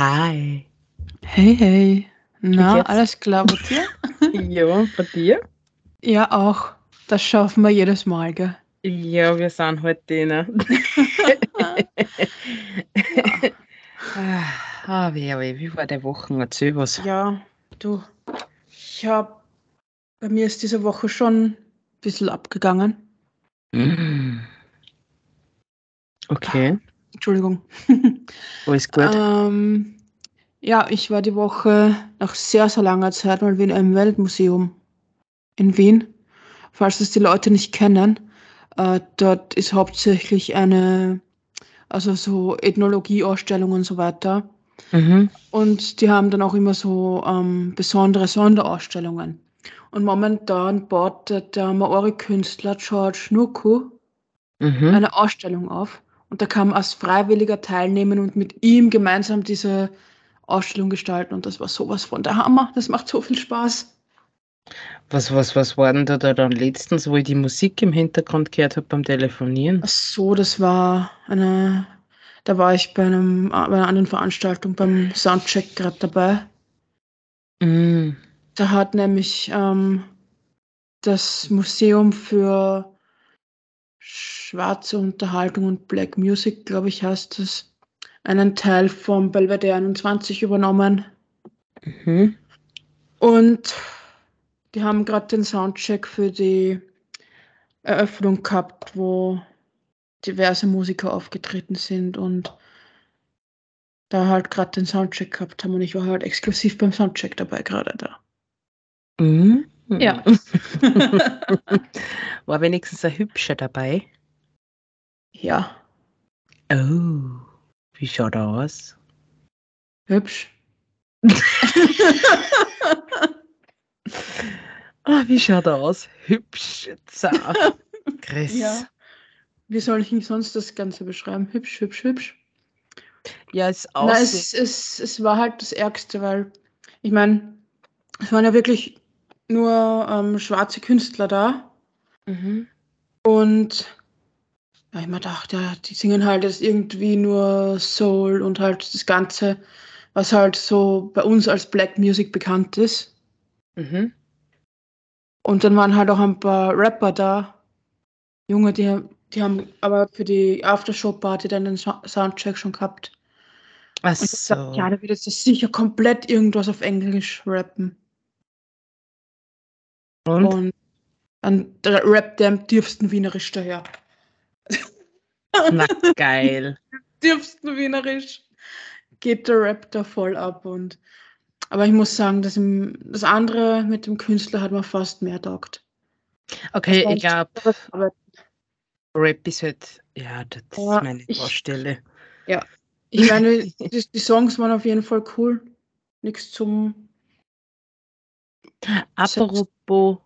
Hi. Hey, hey. Na, alles klar bei dir? Ja, bei dir? Ja, auch. Das schaffen wir jedes Mal, gell? Ja, wir sind heute denen. Ja, ah, wie, wie, wie war der Wochen? Erzähl was. ja du. Ich hab. Bei mir ist diese Woche schon ein bisschen abgegangen. Mm. Okay, Entschuldigung. alles gut. ähm, ja, ich war die Woche nach sehr, sehr langer Zeit mal wieder im Weltmuseum in Wien. Falls es die Leute nicht kennen, äh, dort ist hauptsächlich eine, also so Ethnologie-Ausstellung und so weiter. Mhm. Und die haben dann auch immer so ähm, besondere Sonderausstellungen. Und momentan baut der, Maori-Künstler George Nuku Mhm. eine Ausstellung auf. Und da kann man als Freiwilliger teilnehmen und mit ihm gemeinsam diese Ausstellung gestalten. Und das war sowas von der Hammer. Das macht so viel Spaß. Was, was, was war denn da, da dann letztens, wo ich die Musik im Hintergrund gehört habe beim Telefonieren? Ach so, das war eine. Da war ich bei, einem, bei einer anderen Veranstaltung beim Soundcheck gerade dabei. Mm. Da hat nämlich ähm, das Museum für schwarze Unterhaltung und Black Music, glaube ich, heißt es, einen Teil vom Belvedere 21 übernommen. Mhm. Und die haben gerade den Soundcheck für die Eröffnung gehabt, wo diverse Musiker aufgetreten sind und da halt gerade den Soundcheck gehabt haben und ich war halt exklusiv beim Soundcheck dabei gerade da. Mhm. Ja. War wenigstens ein Hübscher dabei. Ja, Oh, wie schaut er aus? hübsch. Ah, wie schaut er aus? Hübsch, zart. Chris. Ja. Wie soll ich denn sonst das Ganze beschreiben? Hübsch, hübsch, hübsch. Ja, es Na, aussieht. es, es, es war halt das Ärgste, weil ich meine, es waren ja wirklich nur ähm, schwarze Künstler da Mhm. und ja, ich mir dachte, ja, die singen halt jetzt irgendwie nur Soul und halt das Ganze, was halt so bei uns als Black Music bekannt ist. Mhm. Und dann waren halt auch ein paar Rapper da, Junge, die, die haben aber für die Aftershow-Party dann den Sou- Soundcheck schon gehabt. Ach Und ich so. dachte, ja, da wird jetzt sicher komplett irgendwas auf Englisch rappen. Und? Und dann der rappt der am tiefsten Wienerisch daher. Na, geil. tiefsten Wienerisch geht der Rap da voll ab. Und aber ich muss sagen, dass im, das andere mit dem Künstler hat mir fast mehr taugt. Okay, ich glaube, Rap ist halt, ja, das Ja, ist meine ich- Baustelle. ich meine, die, die Songs waren auf jeden Fall cool. Nichts zum. Apropos,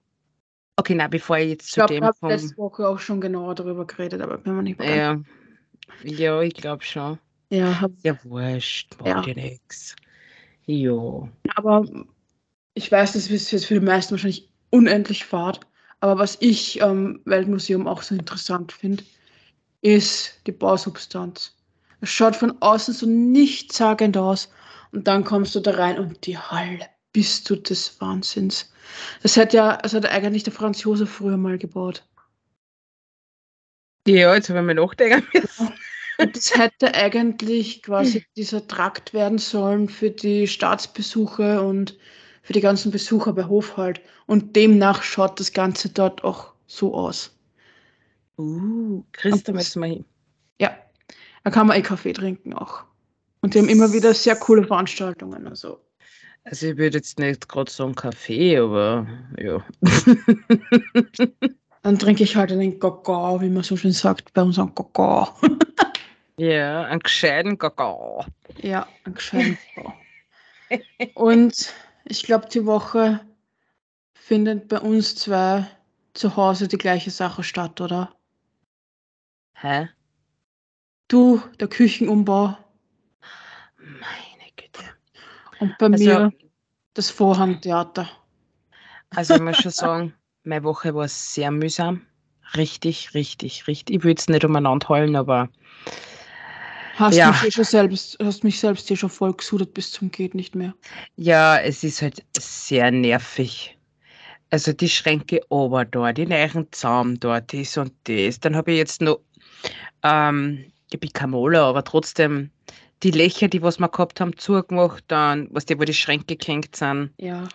okay, na, bevor ich jetzt Ich zu glaube, ich dem habe komme. letzte Woche auch schon genauer darüber geredet, aber bin mir nicht mehr. Ja, ja, ich glaube schon. Ja, hab, Ja, wurscht, macht Ja. nichts. Ja. aber ich weiß, das ist jetzt für die meisten wahrscheinlich unendlich fad. Aber was ich am Weltmuseum auch so interessant finde, ist die Bausubstanz. Es schaut von außen so nichtssagend aus und dann kommst du da rein und die Halle bist du des Wahnsinns. Das hat ja, das hat eigentlich der Franz Josef früher mal gebaut. Ja, jetzt habe ich mir nachdenken müssen. Und das hätte eigentlich quasi dieser Trakt werden sollen für die Staatsbesuche und für die ganzen Besucher bei Hof halt. Und demnach schaut das Ganze dort auch so aus. Uh, Chris, da Und müssen wir hin. Ja, da kann man eh Kaffee trinken auch. Und die haben immer wieder sehr coole Veranstaltungen. Also. Also ich würde jetzt nicht gerade sagen Kaffee, aber ja. Dann trinke ich halt einen Kakao, wie man so schön sagt, bei uns einen Kakao. ja, einen gescheiten Kakao. ja, einen gescheiten Kakao. Und ich glaube, die Woche findet bei uns zwei zu Hause die gleiche Sache statt, oder? Hä? Du, der Küchenumbau Meine Güte. Und bei Also, mir das Vorhangtheater. also ich muss schon sagen, meine Woche war sehr mühsam. Richtig, richtig, richtig. Ich will jetzt nicht umeinander heulen, aber Hast, Ja. mich eh schon selbst, hast mich selbst hier schon voll gesudert bis zum geht nicht mehr. Ja, es ist halt sehr nervig. Also die Schränke ober da, die neuen Zaum dort, das und das. Dann habe ich jetzt noch, ähm, ich bin kein Maler, aber trotzdem die Löcher, die was wir gehabt haben, zugemacht, dann, was die, wo die Schränke gehängt sind, Ja.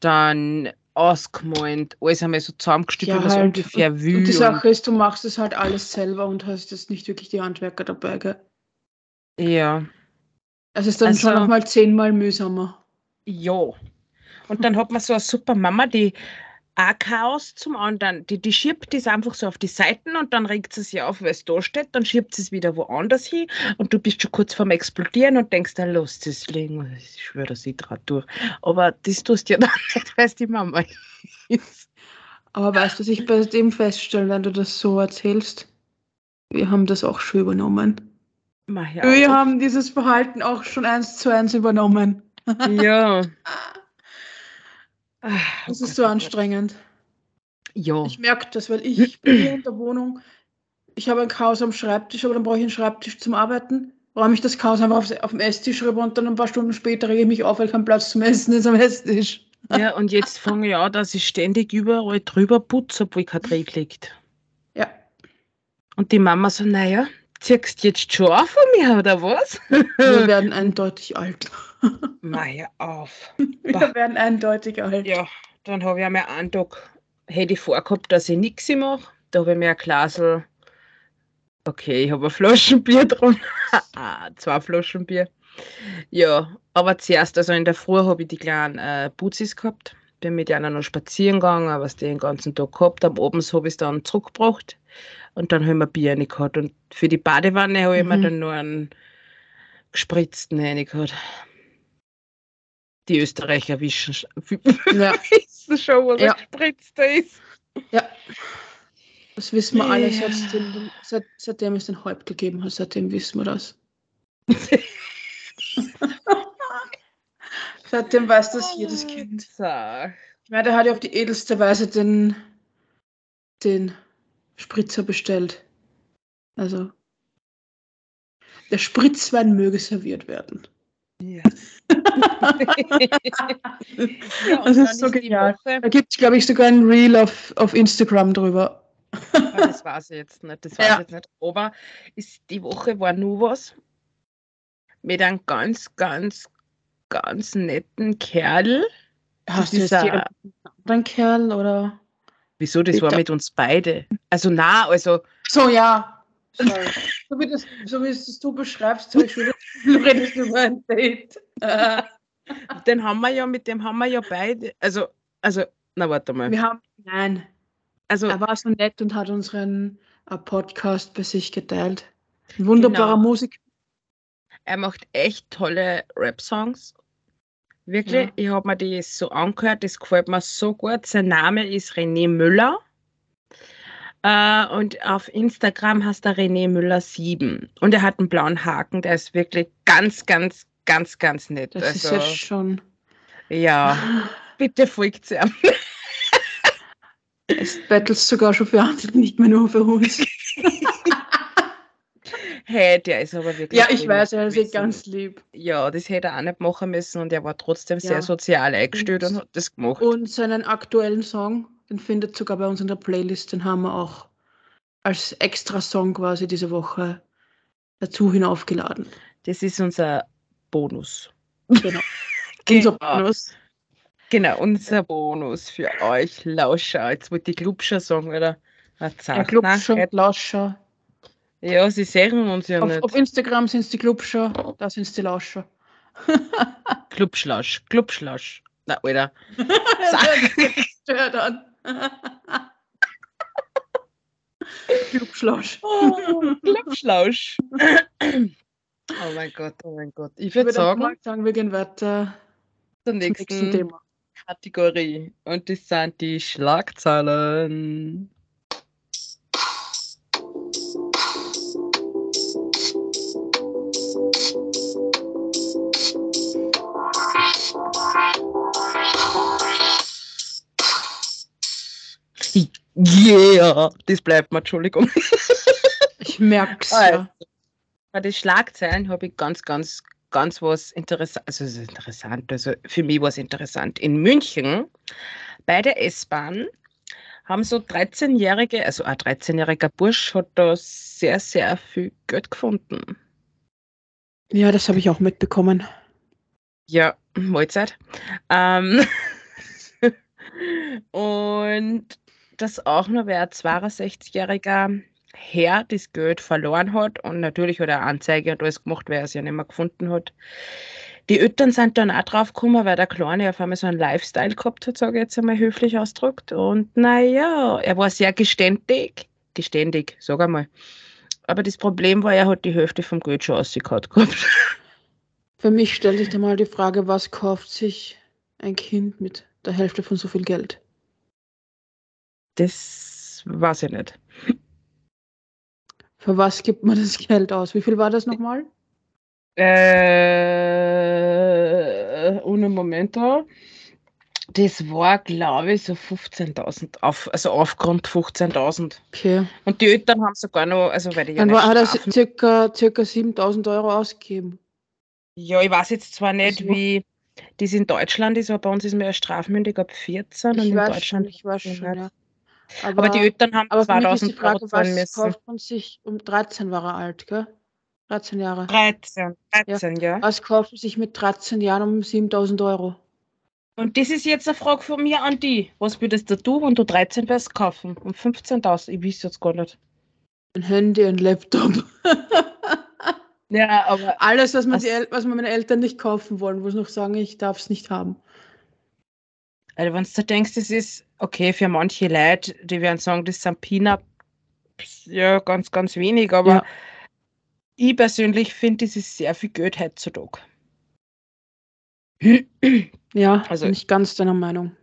dann ausgemalt, alles einmal so zusammengestückelt, Ja, was halt. ungefähr Und will. die und- Sache ist, du machst es halt alles selber und hast jetzt nicht wirklich die Handwerker dabei, gell? Ja. Also es ist dann schon Also- nochmal zehnmal mühsamer. Ja. Und dann hat man so eine super Mama, die ein Chaos zum anderen, die, die schiebt das einfach so auf die Seiten und dann regt sie sich auf, weil es da steht, dann schiebt sie es wieder woanders hin und du bist schon kurz vorm Explodieren und denkst, dann lass das liegen. Ich schwöre, das ich drauf durch. Aber das tust du ja dann nicht, weil es die Mama ist. Aber weißt du, was ich bei dem feststelle, wenn du das so erzählst? Wir haben das auch schon übernommen. Ja. Wir haben dieses Verhalten auch schon eins zu eins übernommen. ja. Ah, Das oh ist Gott, so oh Gott. anstrengend. Ja. Ich merke das, weil ich bin hier in der Wohnung. Ich habe ein Chaos am Schreibtisch, aber dann brauche ich einen Schreibtisch zum Arbeiten. Räume ich das Chaos einfach auf, auf dem Esstisch rüber und dann ein paar Stunden später rege ich mich auf, weil kein Platz zum Essen ist am Esstisch. ja, und jetzt fange ich an, dass ich ständig überall drüber putze, obwohl kein Dreck liegt. Ja. Und die Mama so, naja, ziehst jetzt schon auf von mir, oder was? Wir werden eindeutig alt. Meier auf. Wir werden eindeutig alt. Ja, dann habe ich einmal einen Tag, hätte ich vorgehabt, dass ich nichts mache. Da habe ich mir ein Glasl, okay, ich habe eine Flasche Bier dran. Ah, Zwei Flaschen Bier. Ja, aber zuerst, also in der Früh habe ich die kleinen äh, Putzis gehabt. Bin mit einer noch spazieren gegangen, was die den ganzen Tag gehabt. Am Abend habe ich es dann zurückgebracht. Und dann haben wir Bier gehabt. Und für die Badewanne habe ich mir Mhm. dann noch einen gespritzten gehabt. Die Österreicher wischen, sch- Ja, wissen schon, was Ja. ein Gespritzer ist. ja. Das wissen wir alle, Ja. seitdem, seit, seitdem es den Häupt gegeben hat. Seitdem wissen wir das. Seitdem weiß das jedes Kind. Ich meine, der hat ja auf die edelste Weise den, den Spritzer bestellt. Also, der Spritzwein möge serviert werden. Ja. Ja, Das ist so genial. Da gibt es, glaube ich, sogar ein Reel auf, auf Instagram drüber. Ah, das weiß ich jetzt nicht, das weiß Ja. jetzt nicht. Aber ist, die Woche war nur was mit einem ganz, ganz, ganz netten Kerl. Hast du dieser- die anderen Kerl oder? Wieso, das war Bitte. mit uns beide. Also na, also So, ja. Sorry. So, wie das, so wie es du beschreibst, das Gefühl, du redest über ein Date. Den haben wir ja, mit dem haben wir ja beide, also, also, na warte mal. wir haben, nein, Also, er war so nett und hat unseren äh, Podcast bei sich geteilt. Ein wunderbarer Genau. Musik. er macht echt tolle Rap-Songs. Wirklich, Ja. ich habe mir die so angehört, das gefällt mir so gut. Sein Name ist René Müller. Äh, und auf Instagram heißt er René Müller 7. Und er hat einen blauen Haken, der ist wirklich ganz, ganz, ganz, ganz nett. Das ist also, jetzt schon. ja, bitte folgt ihm. Es battles sogar schon für andere, nicht mehr nur für uns. Hey, der ist aber wirklich. ja, ich weiß, er ist eh gewesen. ganz lieb. Ja, das hätte er auch nicht machen müssen und er war trotzdem Ja. sehr sozial eingestellt und, Und- hat das gemacht. Und seinen aktuellen Song, den findet sogar bei uns in der Playlist, den haben wir auch als extra Song quasi diese Woche dazu hinaufgeladen. Das ist unser Bonus. Genau. Unser Bonus. Genau, unser Bonus für euch Lauscher. Jetzt wollte ich Glubscher sagen, oder? Ja, Nein, Lauscher. Ja, sie sehen uns ja Auf, nicht. auf Instagram sind es die Glubscher, da sind es die Lauscher. Klubschlausch, Klubschlausch. Na, Alter. Stört an. Glubschlausch. Oh, Klubschlausch. oh mein Gott, oh mein Gott. Ich würde sagen, sagen, wir gehen weiter zur zum nächsten nächsten Thema. Kategorie. Und das sind die Schlagzeilen. Yeah, das bleibt mir, Entschuldigung. Ich merke es Also, bei den Schlagzeilen habe ich ganz, ganz, ganz was interessant, also es ist interessant, also für mich war es interessant. In München bei der S-Bahn haben so 13-jährige, also ein 13-jähriger Bursch hat da sehr, sehr viel Geld gefunden. Ja, das habe ich auch mitbekommen. Ja, Mahlzeit. Ähm, und dass auch nur wer 62-jähriger Herr das Geld verloren hat und natürlich hat er Anzeige und alles gemacht, weil er es ja nicht mehr gefunden hat. Die Eltern sind dann auch drauf gekommen, weil der Kleine auf einmal so einen Lifestyle gehabt hat, sage ich jetzt einmal höflich ausgedrückt. Und naja, er war sehr geständig. Geständig, sag einmal. Aber das Problem war, er hat die Hälfte vom Geld schon ausgekaut gehabt. Für mich stellt sich da mal die Frage, was kauft sich ein Kind mit der Hälfte von so viel Geld? Das weiß ich nicht. Für was gibt man das Geld aus? Wie viel war das nochmal? Äh, ohne Momento. Das war, glaube ich, so 15.000, auf, also Aufgrund 15.000. Okay. Und die Eltern haben sogar noch, also weil die ja Dann nicht war, hat er circa, circa 7000 Euro ausgegeben. Ja, ich weiß jetzt zwar nicht, Also- wie das in Deutschland ist, aber bei uns ist man ja strafmündig ab 14 und Ich in weiß Deutschland. schon, ich weiß schon, ja. Aber die Eltern haben aber für mich ist die 2000 Euro Frage, zahlen was müssen. kauft man sich, um 13 war er alt, gell? 13 Jahre. 13, 13, ja. Was kauft man sich mit 13 Jahren um 7000 Euro? Und das ist jetzt eine Frage von mir an die. Was würdest du, wenn du 13 wärst, kaufen? Um 15.000? Ich weiß jetzt gar nicht. Ein Handy, ein Laptop. Ja, aber Alles, was, man die was meine Eltern nicht kaufen wollen, wo sie noch sagen, ich darf es nicht haben. Also wenn du denkst, das ist okay für manche Leute, die werden sagen, das sind Peanuts, ja, ganz, ganz wenig, aber Ja. ich persönlich finde, das ist sehr viel Geld heutzutage. Ja, Also- bin ich ganz deiner Meinung.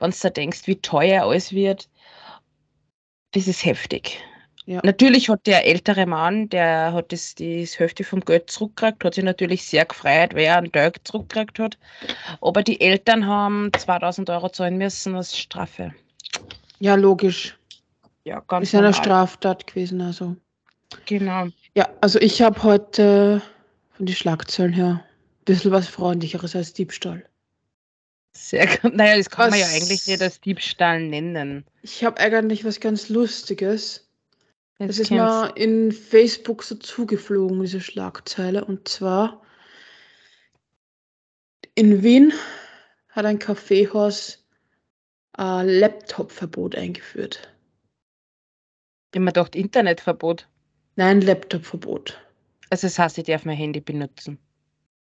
Wenn du denkst, wie teuer alles wird, das ist heftig. Ja. Natürlich hat der ältere Mann, der hat das, die Hälfte vom Geld zurückgekriegt, hat sich natürlich sehr gefreut, weil er einen Teil zurückgekriegt hat. Aber die Eltern haben 2000 Euro zahlen müssen als Strafe. Ja, logisch. Ja, ganz Ist ja eine normal. Straftat gewesen, also. Genau. Ja, also ich habe heute von den Schlagzeilen her ein bisschen was Freundlicheres als Diebstahl. Sehr gut. Naja, das kann man ja Was- eigentlich nicht als Diebstahl nennen. Ich habe eigentlich was ganz Lustiges. Das Jetzt ist kommt's. mir in Facebook so zugeflogen, diese Schlagzeile. Und zwar in Wien hat ein Kaffeehaus ein Laptop-Verbot eingeführt. immer gedacht, Internetverbot. Nein, Laptop-Verbot. Also das heißt, ich darf mein Handy benutzen.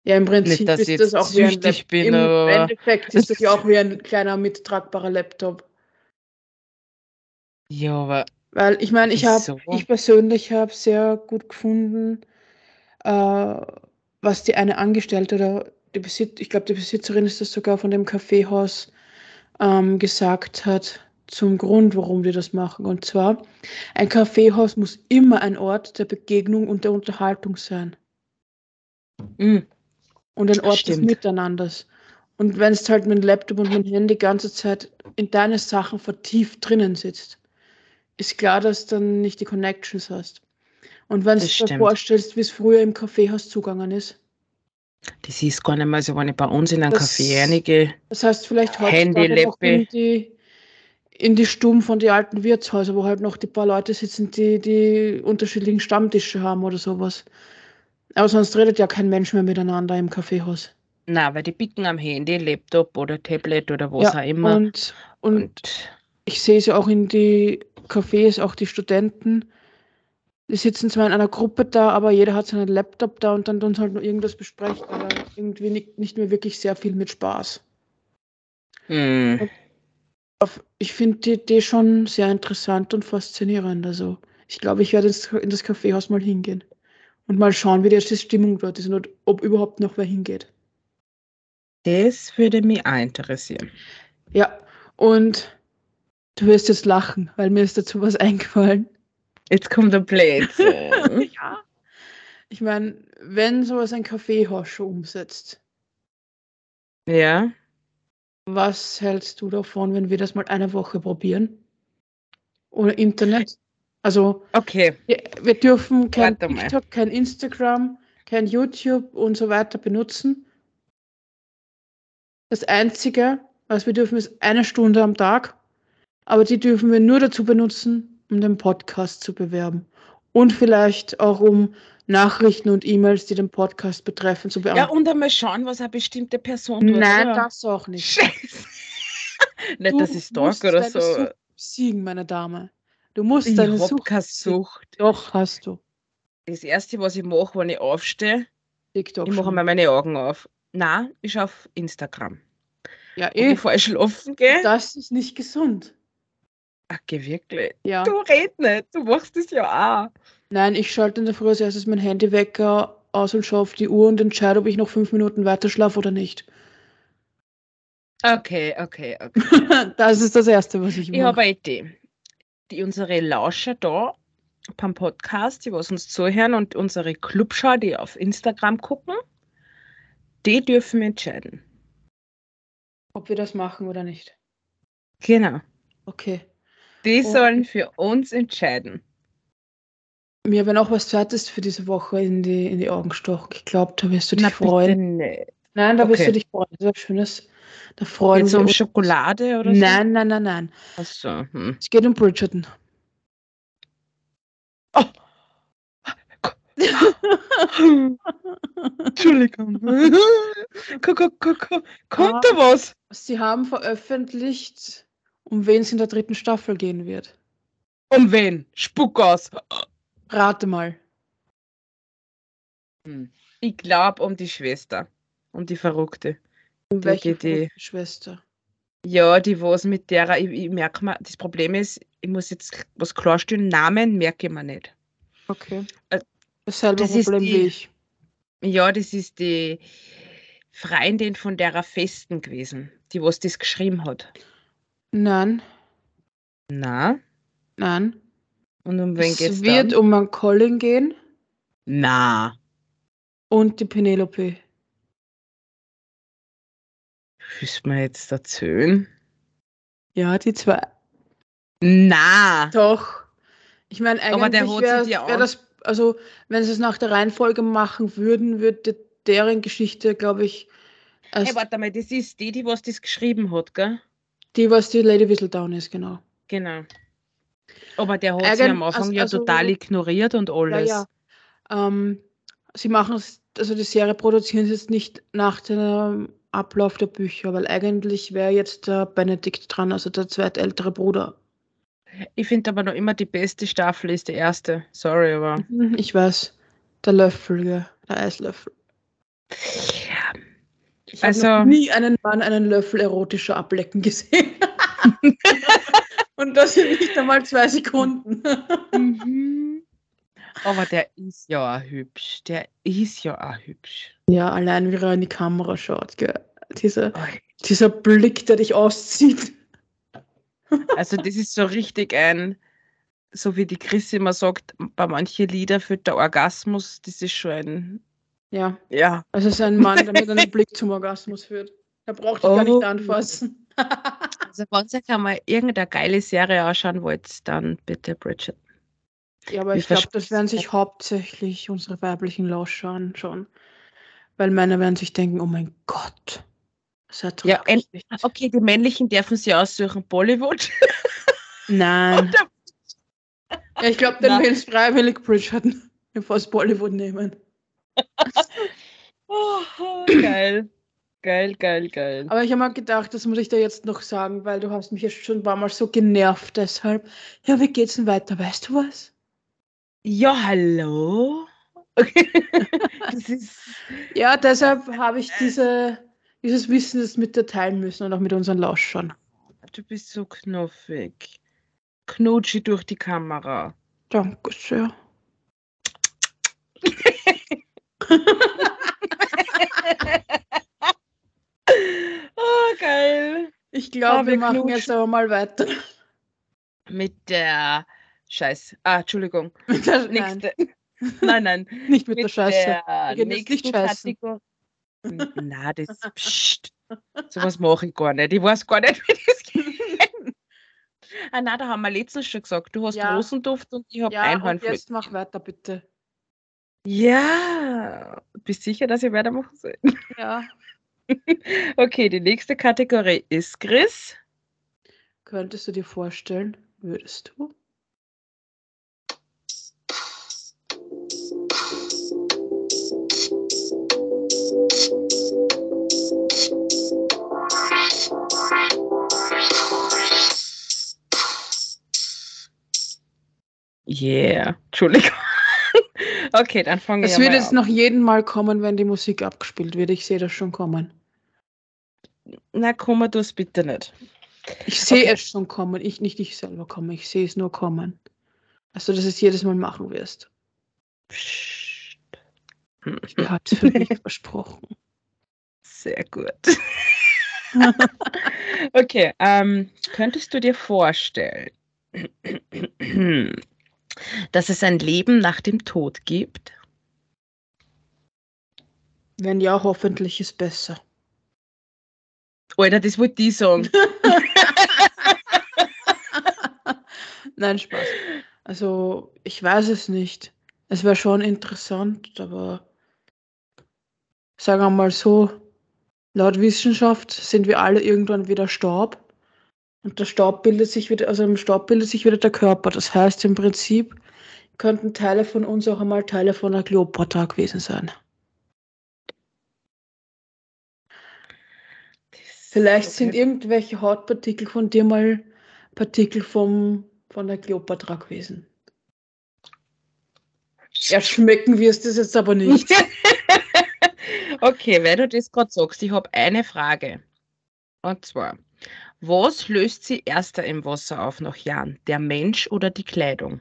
Ja, im Prinzip Nicht, ich ist das auch wie ein süchtig Lap- bin, Im Endeffekt ist das ja auch wie ein kleiner mittragbarer Laptop. Ja, aber Weil ich meine, ich habe, Wieso? ich persönlich habe sehr gut gefunden, äh, was die eine Angestellte oder die Besitz, ich glaube, die Besitzerin ist das sogar von dem Kaffeehaus ähm, gesagt hat, zum Grund, warum die das machen. Und zwar, ein Kaffeehaus muss immer ein Ort der Begegnung und der Unterhaltung sein. mm, Und ein Ort des Stimmt. Miteinanders. Und wenn es halt mit dem Laptop und mit dem Handy die ganze Zeit in deine Sachen vertieft drinnen sitzt, ist klar, dass du dann nicht die Connections hast. Und wenn du dir stimmt. vorstellst, wie es früher im Kaffeehaus zugangen ist. das ist gar nicht mal so, wenn ich bei uns in einen Das- Café reingehe. Das heißt, vielleicht heutzutage noch in die, in die Stuben von den alten Wirtshäusern, wo halt noch die paar Leute sitzen, die die unterschiedlichen Stammtische haben oder sowas. Aber sonst redet ja kein Mensch mehr miteinander im Kaffeehaus. Na, weil die picken am Handy, Laptop oder Tablet oder was ja, auch immer. Und, und Und ich sehe es ja auch in die Cafés, auch die Studenten, die sitzen zwar in einer Gruppe da, aber jeder hat seinen Laptop da und dann tun sie halt nur irgendwas besprechen, aber irgendwie nicht, nicht mehr wirklich sehr viel mit Spaß. mm, Ich finde die Idee schon sehr interessant und faszinierend. Also ich glaube, ich werde in das Kaffeehaus mal hingehen und mal schauen, wie die Stimmung dort ist und ob überhaupt noch wer hingeht. das würde mich auch interessieren. Ja, und du wirst jetzt lachen, weil mir ist dazu was eingefallen. Jetzt kommt der Blödsinn. Ja. Ich meine, wenn sowas ein Kaffeehaus schon umsetzt, ja, was hältst du davon, wenn wir das mal eine Woche probieren? Ohne Internet? Also Okay. wir, wir dürfen kein. TikTok, kein Instagram, kein YouTube und so weiter benutzen. Das Einzige, was wir dürfen, ist eine Stunde am Tag. Aber die dürfen wir nur dazu benutzen, um den Podcast zu bewerben. Und vielleicht auch um Nachrichten und E-Mails, die den Podcast betreffen, zu Ja, beantworten. und einmal schauen, was eine bestimmte Person tut. Nein, oder? das auch nicht. Scheiße. Nicht, Du dass ich stalk oder so. Sucht besiegen, meine Dame. Du musst Ich deine Sucht keine. Sucht. Doch, hast du. Das erste, was ich mache, wenn ich aufstehe, TikTok. ich mache einmal meine Augen auf. Nein, ich schaue auf Instagram. Ja, Und eh. bevor ich schlafen gehe, Das ist nicht gesund. Ach, geh wirklich. Ja. Du red nicht, du machst das ja auch. Nein, ich schalte in der Früh als erstes mein Handywecker aus und schaue auf die Uhr und entscheide, ob ich noch fünf Minuten weiter schlafe oder nicht. Okay, okay, okay. Das ist das Erste, was ich Ich habe mache. eine Idee. Die unsere Lauscher da beim Podcast, die was uns zuhören und unsere Clubschau, die auf Instagram gucken, die dürfen entscheiden. Ob wir das machen oder nicht. Genau. Okay. Die sollen für uns entscheiden. Mir, wenn auch was Zweites für diese Woche in die, in die Augen stochen. Ich glaube, da wirst du dich Na, freuen. bitte nicht. Nein, da wirst Okay. du dich freuen. Das ist was Schönes. Da freuen Jetzt wir um uns. Schokolade oder so? Nein, nein, nein, nein. Ach so. Hm. Es geht um Bridgerton. Oh. Entschuldigung. Ko- ko- ko- ko- Kommt da was? Sie haben veröffentlicht, um wen es in der dritten Staffel gehen wird. Um wen? Spuck aus. Rate mal. Hm. Ich glaube um die Schwester. Um die Verrückte. Um welche die- Schwester? Ja, die was mit der, ich, ich merke mal, das Problem ist, ich muss jetzt was klarstellen, Namen merke ich mir nicht. Okay. Äh, Dasselbe das ist Problem die- wie ich. Ja, das ist die Freundin von der Festen gewesen, die was das geschrieben hat. Nein, Na, nein. und um wen es geht's wird dann? um einen Colin gehen Na, und die Penelope. du mir jetzt erzählen? Ja, die zwei. Na, Doch. Ich meine, Aber der eigentlich hat wäre wär auch- das, also wenn sie es nach der Reihenfolge machen würden, würde deren Geschichte, glaube ich, hey, warte mal, das ist die, die was das geschrieben hat, gell? Die, was die Lady Whistledown ist, genau. Genau. Aber der hat sie Eigen- am Anfang also- ja also- total ignoriert und Ja, alles. ja. Ähm, sie machen es, also die Serie produzieren sie jetzt nicht nach dem Ablauf der Bücher, weil eigentlich wäre jetzt der Benedikt dran, also der zweitältere Bruder. Ich finde aber noch immer die beste Staffel ist die erste. Sorry, aber. Mhm, Ich weiß. Der Löffel, ja. Der Eislöffel. Ich habe Also- noch nie einen Mann einen Löffel erotischer ablecken gesehen. Und das sind nicht einmal zwei Sekunden. Mhm. Aber der ist ja auch hübsch. Der ist ja auch hübsch. Ja, allein wie er in die Kamera schaut, gell. Dieser, dieser Blick, der dich auszieht. Also, das ist so richtig ein, so wie die Chris immer sagt, bei manchen Liedern für der Orgasmus, das ist schon ein, Ja, ja. also es ist ein Mann, der mit einem Blick zum Orgasmus führt. Er braucht dich gar Oh. nicht anfassen. Also, wenn ihr einmal irgendeine geile Serie anschauen wollt, dann bitte Bridget. Ja, aber Wie ich glaube, das werden sich hauptsächlich unsere weiblichen Lauscher anschauen. Weil Männer werden sich denken, oh mein Gott. Das hat Ja, nicht. Okay, die männlichen dürfen sie aussuchen, Bollywood. Nein. Ja, ich glaube, dann will es freiwillig Bridgerton, bevor es Bollywood nehmen. Oh, geil. Geil, geil, geil. Aber ich habe mir gedacht, das muss ich dir jetzt noch sagen, weil du hast mich jetzt schon ein paar Mal so genervt deshalb. Ja, wie geht's denn weiter? Weißt du was? Ja, hallo? Okay. Das ist. Ja, deshalb habe ich diese, dieses Wissen jetzt mit dir teilen müssen und auch mit unseren Lauschern. Du bist so knuffig. Knutschi durch die Kamera. Danke sehr. oh, geil. Ich glaube, Aber wir machen jetzt aber mal weiter. Mit der Scheiß. Ah, Entschuldigung. Mit der, nein, Nächste. Nein, nein. nicht mit, der Scheiße. Der nicht nächsten scheißen. Kategor- N- Na, das. Psst. Sowas mache ich gar nicht. Ich weiß gar nicht, wie das geht. Ah, nein, da haben wir letztens schon gesagt. Du hast Ja. Rosenduft und ich habe Ja, Einhornflöte. jetzt mach weiter, bitte. Ja, bist sicher, dass ich weitermachen soll? Ja. Okay, die nächste Kategorie ist Chris. Könntest du dir vorstellen, würdest du? Yeah, Entschuldigung. Okay, dann fangen wir Es mal wird jetzt an. noch jeden Mal kommen, wenn die Musik abgespielt wird. Ich sehe das schon kommen. Na, komm, du es bitte nicht. Ich sehe Okay. es schon kommen. Ich nicht ich selber kommen. Ich sehe es nur kommen. Also, dass du es jedes Mal machen wirst. Psst. Ich habe es für dich versprochen. Sehr gut. Okay, ähm, könntest du dir vorstellen, dass es ein Leben nach dem Tod gibt? Wenn ja, hoffentlich ist besser. Alter, das wollte ich sagen. Nein, Spaß. Also, ich weiß es nicht. Es wäre schon interessant, aber sagen wir mal so, laut Wissenschaft sind wir alle irgendwann wieder Staub. Und der Staub bildet sich wieder, also im Staub bildet sich wieder der Körper. Das heißt im Prinzip könnten Teile von uns auch einmal Teile von einer Kleopatra gewesen sein. Vielleicht sind Okay. irgendwelche Hautpartikel von dir mal Partikel vom, von der Kleopatra gewesen. Ja, schmecken wirst du es jetzt aber nicht. Okay, weil du das gerade sagst, ich habe eine Frage. Und zwar, was löst sie erster im Wasser auf nach Jahren? Der Mensch oder die Kleidung?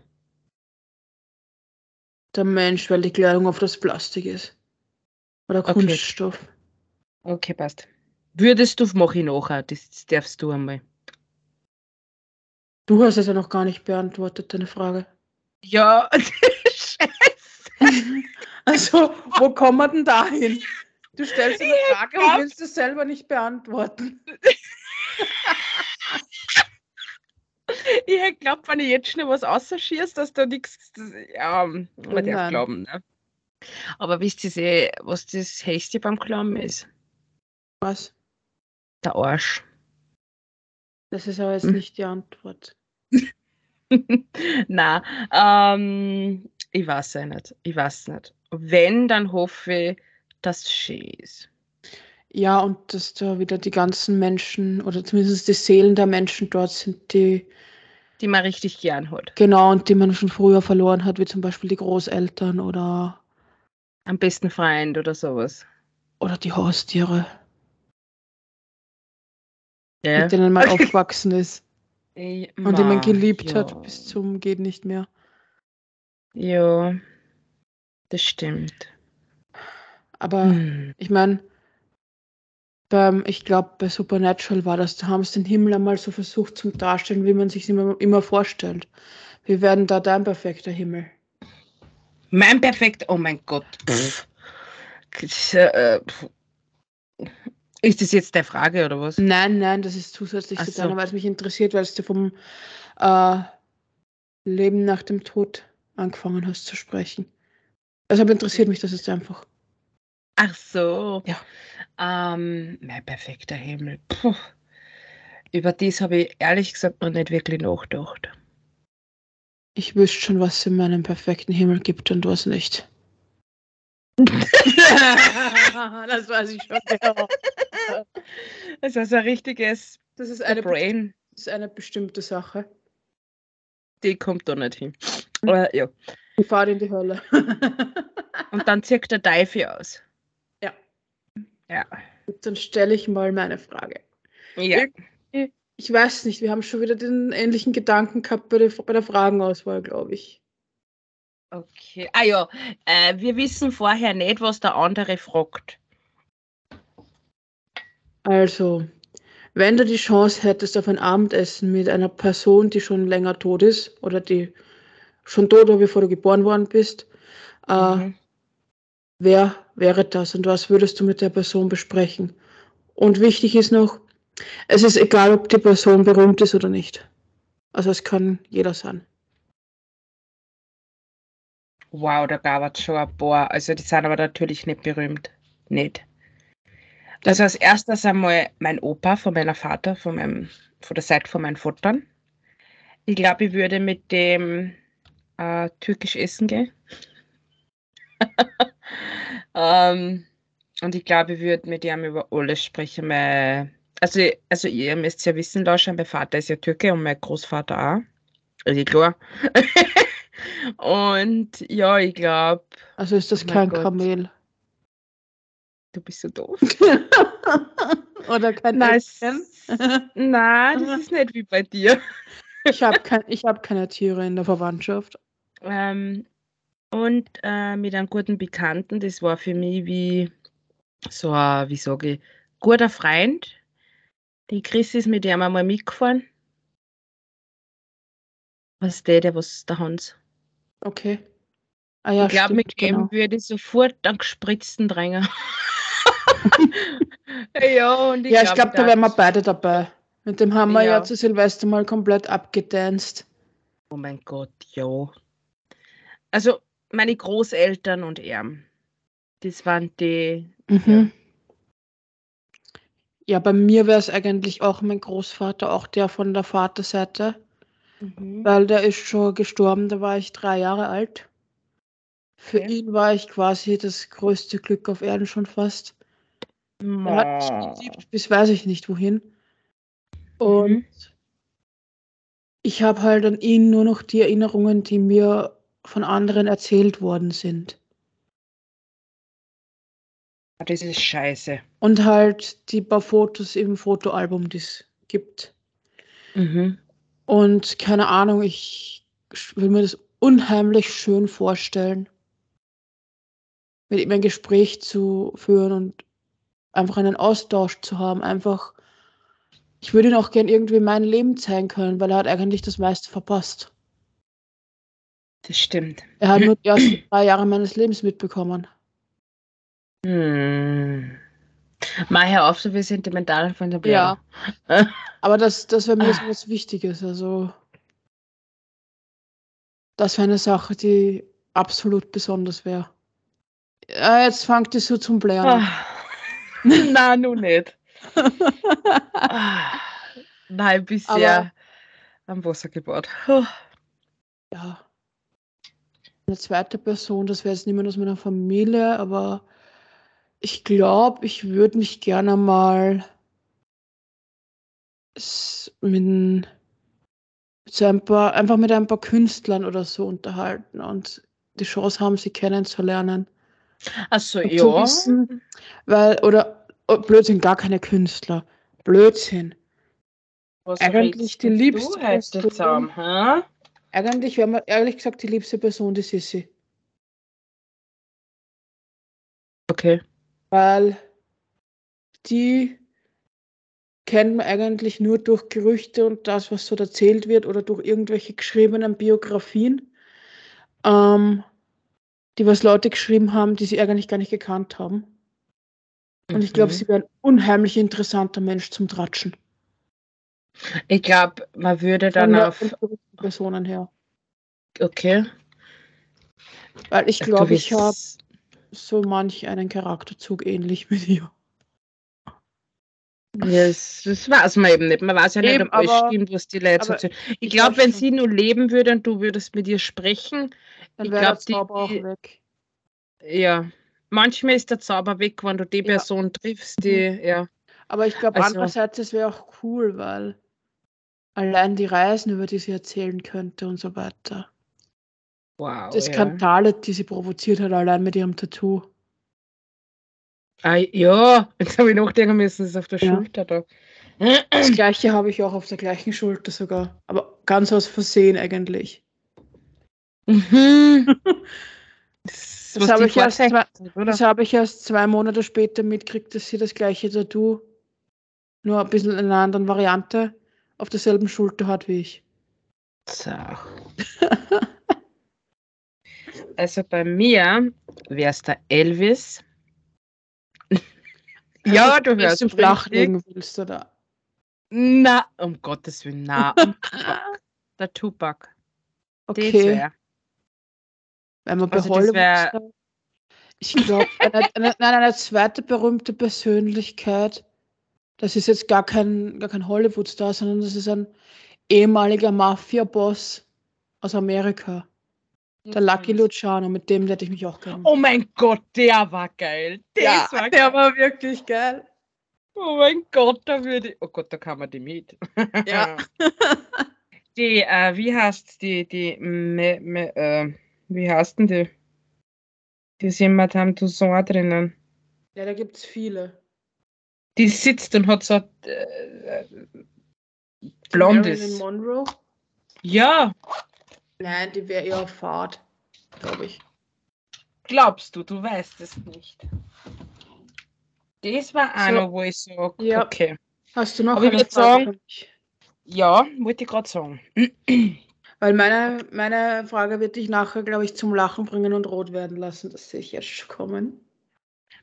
Der Mensch, weil die Kleidung auf das Plastik ist. Oder Okay. Kunststoff. Okay, passt. Würdest du, mache ich nachher, das darfst du einmal. Du hast es ja noch gar nicht beantwortet, deine Frage. Ja, Scheiße. Also, wo kommen wir denn dahin? Du stellst eine Frage und willst es selber nicht beantworten. Ich hätte geglaubt, wenn ich jetzt schnell was ausschießt, dass da nichts. Ja, man darf glauben. Ne? Aber wisst ihr, eh, was das Höchste beim Glauben ist? Was? Der Arsch. Das ist aber jetzt Hm. nicht die Antwort. Na, ähm, ich weiß ja nicht. Ich weiß nicht. Wenn, dann hoffe ich, dass es schön ist. Ja, und dass da wieder die ganzen Menschen oder zumindest die Seelen der Menschen dort sind, die Die man richtig gern hat. genau und die man schon früher verloren hat, wie zum Beispiel die Großeltern oder, Am besten Freund oder sowas. oder die Haustiere, Ja. mit denen man aufgewachsen ist Ich, und die man ma, geliebt ja. hat bis zum geht nicht mehr. Ja, das stimmt. Aber Hm. ich meine, beim, ich glaube, bei Supernatural war das, da haben sie den Himmel einmal so versucht zum Darstellen, wie man sich immer, immer vorstellt. Wir werden da dein perfekter Himmel. Mein perfekt, oh mein Gott. Pff. Äh. Ist das jetzt der Frage oder was? Nein, nein, das ist zusätzlich Ach zu so. deiner, weil es mich interessiert, weil du vom äh, Leben nach dem Tod angefangen hast zu sprechen. Deshalb interessiert mich das jetzt einfach. Ach so. Ja. Ähm, mein perfekter Himmel. Puh. Über das habe ich ehrlich gesagt noch nicht wirklich nachgedacht. Ich wüsste schon, was es in meinem perfekten Himmel gibt und was nicht. das weiß ich schon. genau. Das ist ein richtiges Das ist eine, Brain, das ist eine bestimmte Sache. die kommt da nicht hin. Äh, ja. Die Fahrt in die Hölle. Und dann zieht der Teufel aus. Ja. Ja. Dann stelle ich mal meine Frage. Ja. Ich weiß nicht, wir haben schon wieder den ähnlichen Gedanken gehabt bei der, bei der Fragenauswahl, glaube ich. Okay. Ah ja, äh, wir wissen vorher nicht, was der andere fragt. Also, wenn du die Chance hättest auf ein Abendessen mit einer Person, die schon länger tot ist oder die schon tot war, bevor du geboren worden bist, äh, Mhm. wer wäre das und was würdest du mit der Person besprechen? Und wichtig ist noch, es ist egal, ob die Person berühmt ist oder nicht. Also es kann jeder sein. Wow, da gab es schon ein paar. Also die sind aber natürlich nicht berühmt. Nicht. Also als erstes einmal mein Opa von meiner Vater, von, meinem, von der Seite von meinen Vater. Ich glaube, ich würde mit dem äh, türkisch essen gehen. ähm, und ich glaube, ich würde mit ihm über alles sprechen. Mein, also, also ihr müsst ja wissen, Lauscher, mein Vater ist ja Türke und mein Großvater auch. Also klar. und ja, ich glaube. Also ist das kein Gott. Kamel. Du bist so doof. Oder kein Nein. Nein, das ist nicht wie bei dir. Ich habe kein, ich hab keine Tiere in der Verwandtschaft. Ähm, und äh, mit einem guten Bekannten, das war für mich wie so ein, wie sage ich, guter Freund. Die Chris ist mit ihm einmal mitgefahren. Was ist der, der was der Hans? Okay. Ah ja, ich glaube, mit dem genau. würde ich sofort einen gespritzten drängen. ja, und ich Ja, ich glaube, da wären wir beide dabei. Mit dem haben wir ja, Ja. zu Silvester mal komplett abgedanzt. Oh mein Gott, ja. Also meine Großeltern und er, das waren die. Mhm. Ja, bei mir wäre es eigentlich auch mein Großvater, auch der von der Vaterseite, Mhm. weil der ist schon gestorben, da war ich drei Jahre alt. Für Okay. ihn war ich quasi das größte Glück auf Erden schon fast. Er hat mich Ma. geliebt, bis weiß ich nicht wohin. Und Mhm. ich habe halt an ihn nur noch die Erinnerungen, die mir von anderen erzählt worden sind. Das ist scheiße. Und halt die paar Fotos im Fotoalbum, die es gibt. Mhm. Und keine Ahnung, ich will mir das unheimlich schön vorstellen, mit ihm ein Gespräch zu führen und einfach einen Austausch zu haben. Einfach, ich würde ihn auch gern irgendwie mein Leben zeigen können, weil er hat eigentlich das meiste verpasst. Das stimmt. Er hat nur die ersten drei Jahre meines Lebens mitbekommen. Hm. Hör auf, so wie sentimental von der Ja. Blätter. Aber das, das wäre mir so was Wichtiges. Also, das wäre eine Sache, die absolut besonders wäre. Ja, jetzt fangt es so zum Blären an. Ah. Nein, nur nicht. Ah. Nein, bisher Aber- am Wasser gebaut. Oh. ja. Eine zweite Person, das wäre jetzt niemand aus meiner Familie, aber ich glaube, ich würde mich gerne mal mit, so ein paar, einfach mit ein paar Künstlern oder so unterhalten und die Chance haben, sie kennenzulernen. Achso, ja. wissen, Weil, oder oh, Blödsinn, gar keine Künstler. Blödsinn. Was eigentlich die du liebste heute Person. zusammen, hä? Eigentlich wäre mir ehrlich gesagt die liebste Person die Sissi. Okay. Weil die kennt man eigentlich nur durch Gerüchte und das, was so erzählt wird oder durch irgendwelche geschriebenen Biografien, ähm, die was Leute geschrieben haben, die sie eigentlich gar nicht gekannt haben. Und ich glaube, Mhm. sie wäre ein unheimlich interessanter Mensch zum Tratschen. Ich glaube, man würde dann auf. Personen her. Okay. Weil ich glaube, ich habe so manch einen Charakterzug ähnlich mit ihr. Ja, das, weiß man eben nicht. Man weiß ja nicht, Eben, ob alles aber- stimmt, was die Leute so. Ich ich glaube, wenn sie nur leben würde und du würdest mit ihr sprechen, Dann wäre der Zauber auch weg. ja. Manchmal ist der Zauber weg, wenn du die Ja. Mhm. Person triffst, die, ja. Aber ich glaube, Also- andererseits, es wäre auch cool, weil allein die Reisen, über die sie erzählen könnte und so weiter. Wow. Die ja. Skandale, die sie provoziert hat, allein mit ihrem Tattoo. Ah, ja, jetzt habe ich nachdenken müssen, das ist auf der Ja. Schulter da. Das gleiche habe ich auch auf der gleichen Schulter sogar. Aber ganz aus Versehen eigentlich. Mhm. Das, Das habe ich zwei-? Das habe ich erst zwei Monate später mitgekriegt, dass sie das gleiche Tattoo, nur ein bisschen in einer anderen Variante, auf derselben Schulter hat wie ich. So. Also bei mir wäre es der Elvis. ja, du hörst du richtig. flach legen willst, oder? Na, um Gottes Willen, na. um der Tupac. Okay, wenn man bei Also das Hollywood wär- ich glaube, eine, eine, nein, eine zweite berühmte Persönlichkeit, das ist jetzt gar kein, gar kein Hollywood-Star, sondern das ist ein ehemaliger Mafia-Boss aus Amerika. Der Lucky Luciano, mit dem hätte ich mich auch gerne. Oh mein Gott, der war geil. Der ja, war der war wirklich geil. Oh mein Gott, da würde ich. Oh Gott, da kann man die mit. Ja. Die, äh, wie heißt die, die, me, me, äh, wie heißt denn die? Die sind mit Madame Toussaint drinnen. Ja, da gibt es viele. Die sitzt und hat so äh, äh, blondes. Marilyn Monroe? Ja, Nein, die wäre eher auf Fahrt, glaube ich. glaubst du, du weißt es nicht. Das war So. einer, wo ich sage, Ja. okay. Hast du noch Aber eine Frage sagen-? Ja, wollte ich gerade sagen. Weil meine, meine Frage wird dich nachher, glaube ich, zum Lachen bringen und rot werden lassen. Das sehe ich jetzt schon kommen.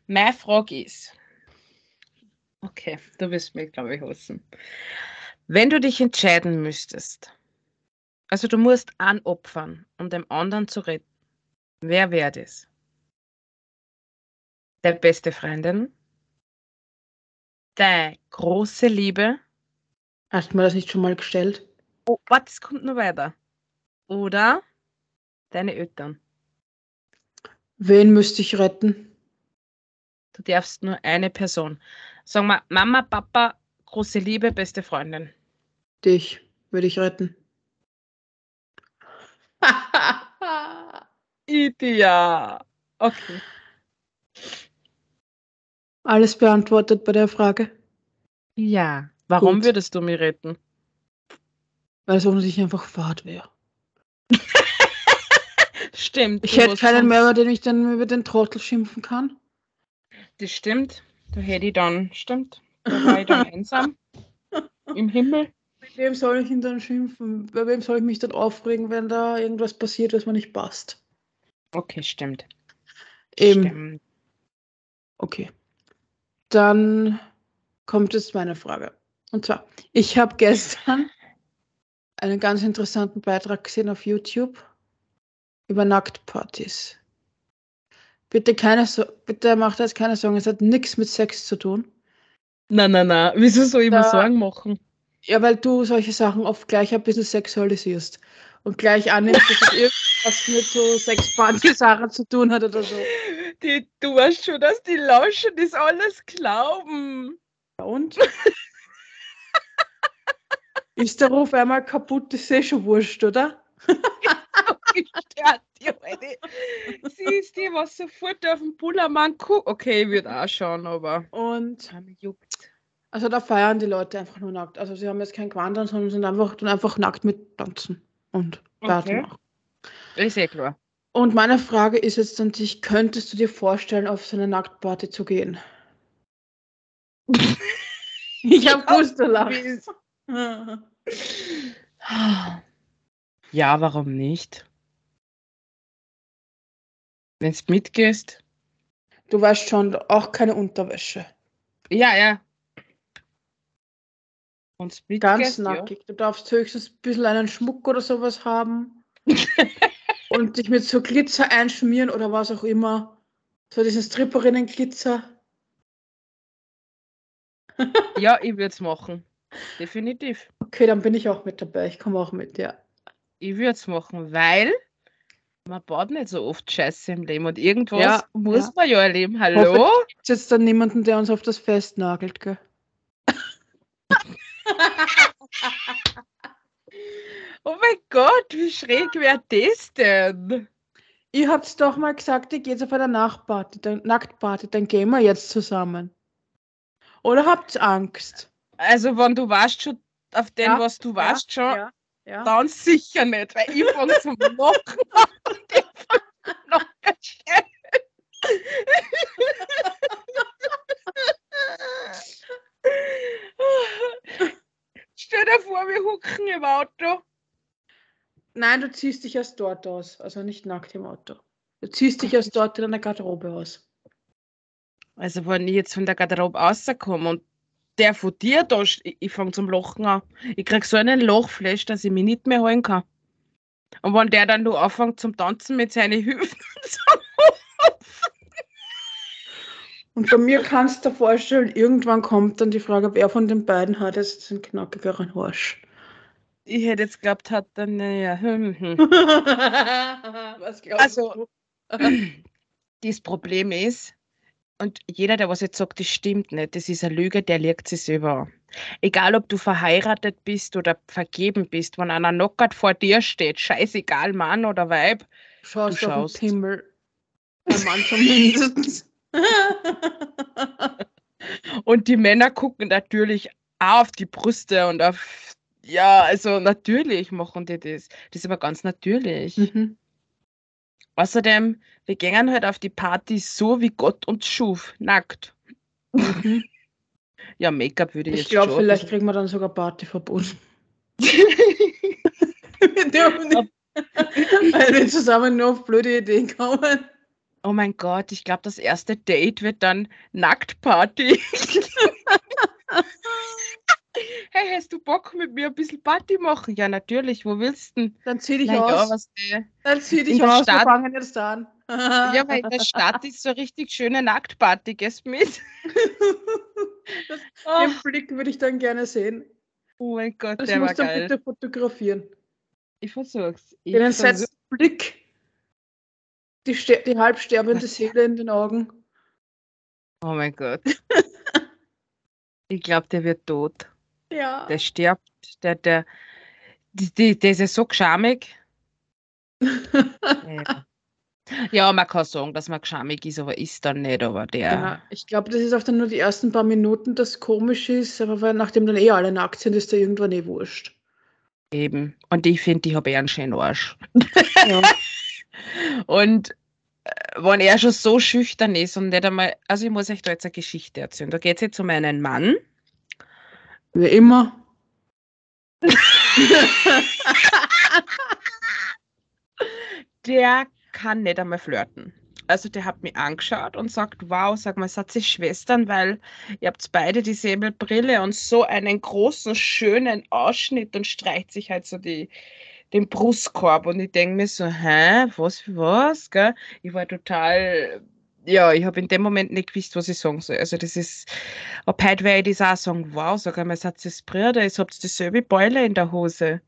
Meine Frage ist, okay, du wirst mich, glaube ich, hassen. Wenn du dich entscheiden müsstest, also du musst anopfern, um dem anderen zu retten, wer wäre das? Der beste Freundin? Deine große Liebe? Hast du mir das nicht schon mal gestellt? Oh, warte, es kommt noch weiter. Oder deine Eltern? Wen müsste ich retten? Du darfst nur eine Person. Sagen wir Mama, Papa, große Liebe, beste Freundin. Dich würde ich retten. Idia. Okay. Alles beantwortet bei der Frage. Ja. Warum Gut. würdest du mich retten? Weil es offensichtlich einfach Fahrt wäre. Stimmt. Ich hätte keinen mehr, über den ich dann über den Trottel schimpfen kann. Das stimmt. Da hätte ich dann, stimmt. Da war ich dann einsam. Im Himmel. Mit wem soll ich ihn dann schimpfen? Bei wem soll ich mich dann aufregen, wenn da irgendwas passiert, was mir nicht passt? Okay, stimmt. Eben. Stimmt. Okay. Dann kommt jetzt meine Frage. Und zwar, ich habe gestern einen ganz interessanten Beitrag gesehen auf YouTube über Nacktpartys. Bitte keine so bitte macht jetzt keine Sorgen, es hat nichts mit Sex zu tun. Na, na, na. Wieso soll ich mir Da- Sorgen machen? Ja, weil du solche Sachen oft gleich ein bisschen sexualisierst und gleich annimmst, dass es irgendwas mit so Sexparty-Sachen zu tun hat oder so. Die, du weißt schon, dass die Lauschen das alles glauben. Ja, Und? Ist der Ruf einmal kaputt, ist eh schon wurscht, oder? gestört, Sie ist die, was sofort auf den Bullermann guckt. Okay, ich würde auch schauen, aber. Und juckt. also da feiern die Leute einfach nur nackt. Also sie haben jetzt kein Gewand an, sondern sind einfach, tun einfach nackt mit tanzen und Party Okay. machen. Ist eh klar. Und meine Frage ist jetzt an dich, könntest du dir vorstellen, auf so eine Nacktparty zu gehen? ich habe gewusst, du lachst. Ja, warum nicht? Wenn du mitgehst. Du weißt schon, auch keine Unterwäsche. Ja, ja. Und Ganz mitgehst, ja. nackig. Du darfst höchstens ein bisschen einen Schmuck oder sowas haben. und dich mit so Glitzer einschmieren oder was auch immer. So diesen Stripperinnen-Glitzer. Ja, ich würde es machen. Definitiv. Okay, dann bin ich auch mit dabei. Ich komme auch mit, ja. Ich würde es machen, weil man baut nicht so oft Scheiße im Leben und irgendwas Ja, muss ja. man ja erleben. Hallo? Ist jetzt dann niemanden, der uns auf das Fest nagelt, gell? Oh mein Gott, wie schräg wäre das denn? Ihr habt doch mal gesagt, ihr geht auf eine Nachtparty, dann, Nacktparty, dann gehen wir jetzt zusammen. Oder habt ihr Angst? Also, wenn du warst schon auf den, Ja, was du warst schon, Ja, dann sicher nicht, weil ich fange zum Lachen an und der fängt noch erst an. Stell dir vor, wir hucken im Auto. Nein, du ziehst dich erst dort aus, also nicht nackt im Auto. Du ziehst dich erst dort in deiner Garderobe aus. Also, wenn ich jetzt von der Garderobe rauskomme und der von dir da, ich, ich fange zum Lachen an. Ich krieg so einen Lachflash, dass ich mich nicht mehr halten kann. Und wenn der dann nur anfängt zum Tanzen mit seinen Hüften, Und bei mir kannst du dir vorstellen, irgendwann kommt dann die Frage, wer von den beiden hat jetzt einen knackigeren Arsch. ich hätte jetzt geglaubt, hat dann, naja, hm, hm. Was glaubst Also- das Problem ist, und jeder, der was jetzt sagt, das stimmt nicht, das ist eine Lüge, der lügt sich selber an. Egal, ob du verheiratet bist oder vergeben bist, wenn einer knockert vor dir steht, scheißegal, Mann oder Weib, Schaust Du du auf schaust. den Pimmel. Ein Mann zumindest. und die Männer gucken natürlich auch auf die Brüste und auf, ja, also natürlich machen die das. Das ist aber ganz natürlich. mhm. Außerdem, wir gehen halt auf die Party so, wie Gott uns schuf, nackt. Mhm. Ja, Make-up würde ich, Ich jetzt glaube, schon. vielleicht kriegen wir dann sogar Partyverbot. Wir dürfen nicht, weil wir zusammen nur auf blöde Ideen kommen. Oh mein Gott, ich glaube, das erste Date wird dann Nacktparty. hey, hast du Bock mit mir ein bisschen Party machen? Ja, natürlich. Wo willst du denn? Dann zieh dich ja, aus. was der. Dann zieh dich aus, wir Stadt- fangen jetzt an. Ja, weil in der Stadt ist so eine richtig schöne Nacktparty. Gehst mit? oh, Den Blick würde ich dann gerne sehen. oh mein Gott, Das der war musst du geil. bitte fotografieren. Ich versuch's. Ich Den entsetzten Blick. Die, die halb sterbende Was? Seele in den Augen. Oh mein Gott. ich glaube, der wird tot. Ja. Der stirbt. Der, der, die, der ist ja so geschamig. Ja. ja, man kann sagen, dass man geschamig ist, aber ist dann nicht. Aber der. Ja, ich glaube, das ist auch dann nur die ersten paar Minuten, das komisch ist, aber weil nachdem dann eh alle nackt sind, ist da irgendwann eh wurscht. Eben. Und ich finde, ich habe eher einen schönen Arsch. Ja. Und äh, wenn er schon so schüchtern ist und nicht einmal, also ich muss euch da jetzt eine Geschichte erzählen. Da geht es jetzt um einen Mann, Wie immer. der kann nicht einmal flirten. Also der hat mich angeschaut und sagt, wow, sag mal, seid ihr Schwestern, weil ihr habt beide dieselbe Brille und so einen großen, schönen Ausschnitt und streicht sich halt so die, den Brustkorb. Und ich denke mir so, hä, was, was, gell? Ich war total, ja, ich habe in dem Moment nicht gewusst, was ich sagen soll. Also das ist, ab heute werde ich das auch sagen, wow, sag einmal, seid ihr Brüder, ihr habt dieselbe Beule in der Hose.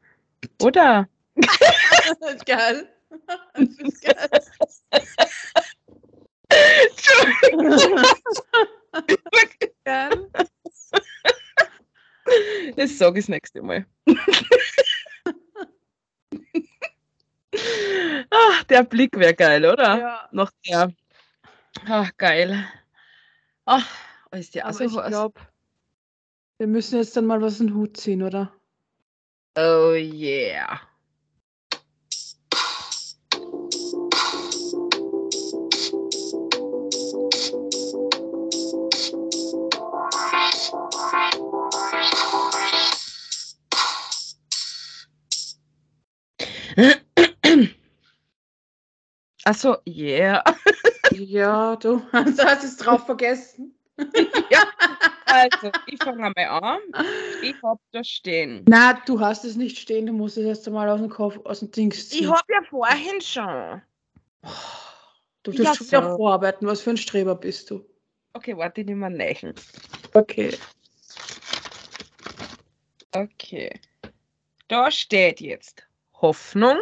Oder? geil. Das ist geil. geil. Das sage ich das nächste Mal. Ach, der Blick wäre geil, oder? Ja, Noch der. Ach, geil. Ach, ist die auch aber so ich glaube, wir müssen jetzt dann mal was in den Hut ziehen, oder? Oh yeah. Achso, yeah. Ja, du du hast es drauf vergessen. Also, ich fange einmal an. Ich hab da stehen. Na, du hast es nicht stehen, du musst es erst einmal aus dem Kopf, aus dem Dings Ich ziehen. hab ja vorhin schon. Du Ja, tust schon wieder so. vorarbeiten, was für ein Streber bist du. Okay, warte, ich nehme mal nächen. Okay. Okay. Da steht jetzt Hoffnung.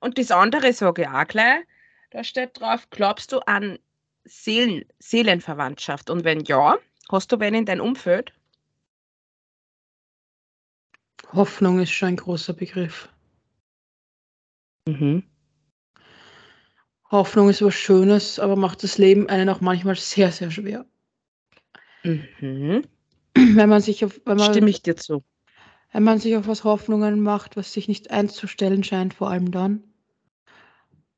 Und das andere sage ich auch gleich. Da steht drauf, glaubst du an Seelen, Seelenverwandtschaft? Und wenn ja, hast du wen in deinem Umfeld? Hoffnung ist schon ein großer Begriff. Mhm. Hoffnung ist was Schönes, aber macht das Leben einen auch manchmal sehr, sehr schwer. Mhm. Wenn man sich auf, wenn man, Stimme ich dir zu. wenn man sich auf was Hoffnungen macht, was sich nicht einzustellen scheint, vor allem dann.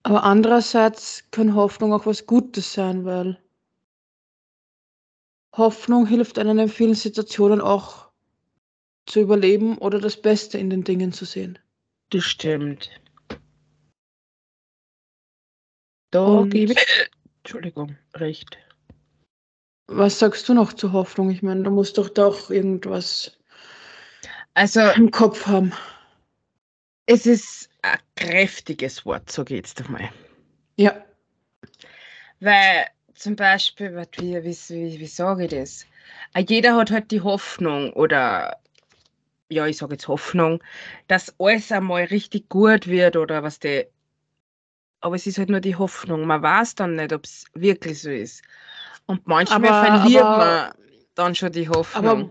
Aber andererseits kann Hoffnung auch was Gutes sein, weil Hoffnung hilft einem in vielen Situationen auch zu überleben oder das Beste in den Dingen zu sehen. Das stimmt. Da Und- gebe ich, Entschuldigung, recht. Was sagst du noch zur Hoffnung? Ich meine, du musst doch doch irgendwas Also, im Kopf haben. es ist ein kräftiges Wort, so geht's doch mal. Ja. Weil zum Beispiel, wie, wie, wie, wie sage ich das? Äh, Jeder hat halt die Hoffnung oder ja, ich sage jetzt Hoffnung, dass alles einmal richtig gut wird oder was der. Aber es ist halt nur die Hoffnung. Man weiß dann nicht, ob es wirklich so ist. Und manchmal Aber- verliert aber- man dann schon die Hoffnung. Aber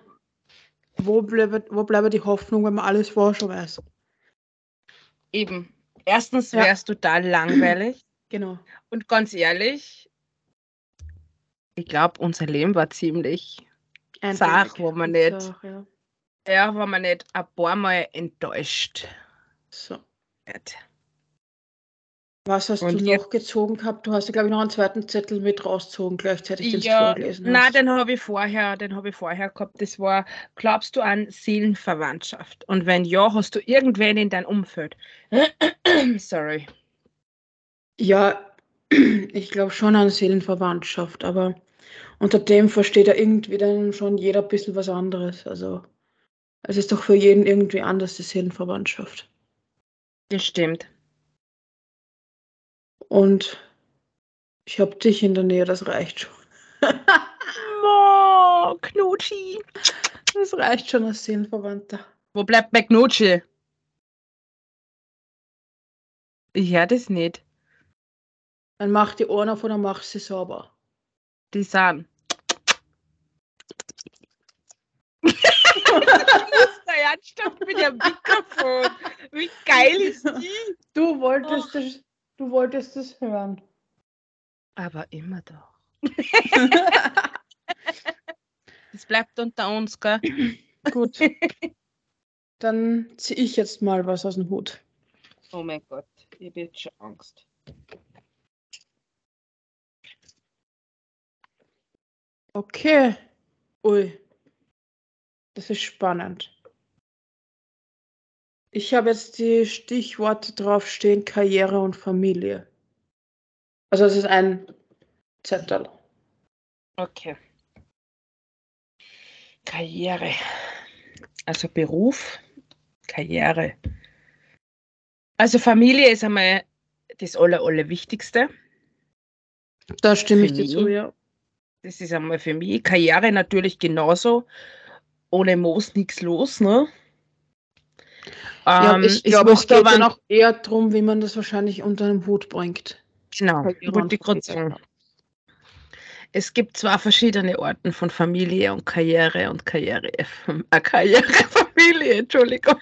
wo bleibt, wo bleibt die Hoffnung, wenn man alles vorher schon weiß? Eben. Erstens Ja. wäre es total langweilig. Genau. Und ganz ehrlich, ich glaube, unser Leben war ziemlich Sach, wo man nicht- Sach, ja. Ja, war man nicht ein paar Mal enttäuscht So. wird. Was hast Und du noch gezogen gehabt? Du hast ja, glaube ich, noch einen zweiten Zettel mit rausgezogen, gleichzeitig, den du Ja, vorgelesen nein, hast. den habe ich vorher, den habe ich vorher gehabt. Das war, glaubst du an Seelenverwandtschaft? Und wenn ja, hast du irgendwen in deinem Umfeld? Sorry. Ja, ich glaube schon an Seelenverwandtschaft, aber unter dem versteht ja irgendwie dann schon jeder ein bisschen was anderes. Also es ist doch für jeden irgendwie anders, die Seelenverwandtschaft. Das stimmt. Und ich habe dich in der Nähe, das reicht schon. Mo, Knutschi. Das reicht schon als Seelenverwandter. Wo bleibt mein Knutschi? Ich höre das nicht. Dann mach die Ohren auf oder mach sie sauber. Die der ernsthaft mit dem Mikrofon. Wie geil ist die? Du wolltest, das, du wolltest das hören. Aber immer doch. Das bleibt unter uns, gell? Gut. Dann ziehe ich jetzt mal was aus dem Hut. Oh mein Gott, ich habe jetzt schon Angst. Okay. Ui. Das ist spannend. Ich habe jetzt die Stichworte draufstehen, Karriere und Familie. Also es ist ein Zettel. Okay. Karriere. Also Beruf, Karriere. Also Familie ist einmal das aller, Allerwichtigste. Da stimme ich dir zu, ja. Das ist einmal für mich. Karriere natürlich genauso. Ohne Moos nichts los, ne? Ja Ähm, ich glaube, es geht aber dann einen- auch eher darum, wie man das wahrscheinlich unter einem Hut bringt. Genau, Karriere wollte ich gerade Familie. sagen. Es gibt zwei verschiedene Arten von Familie und Karriere und Karriere. Äh, Karrierefamilie, Entschuldigung.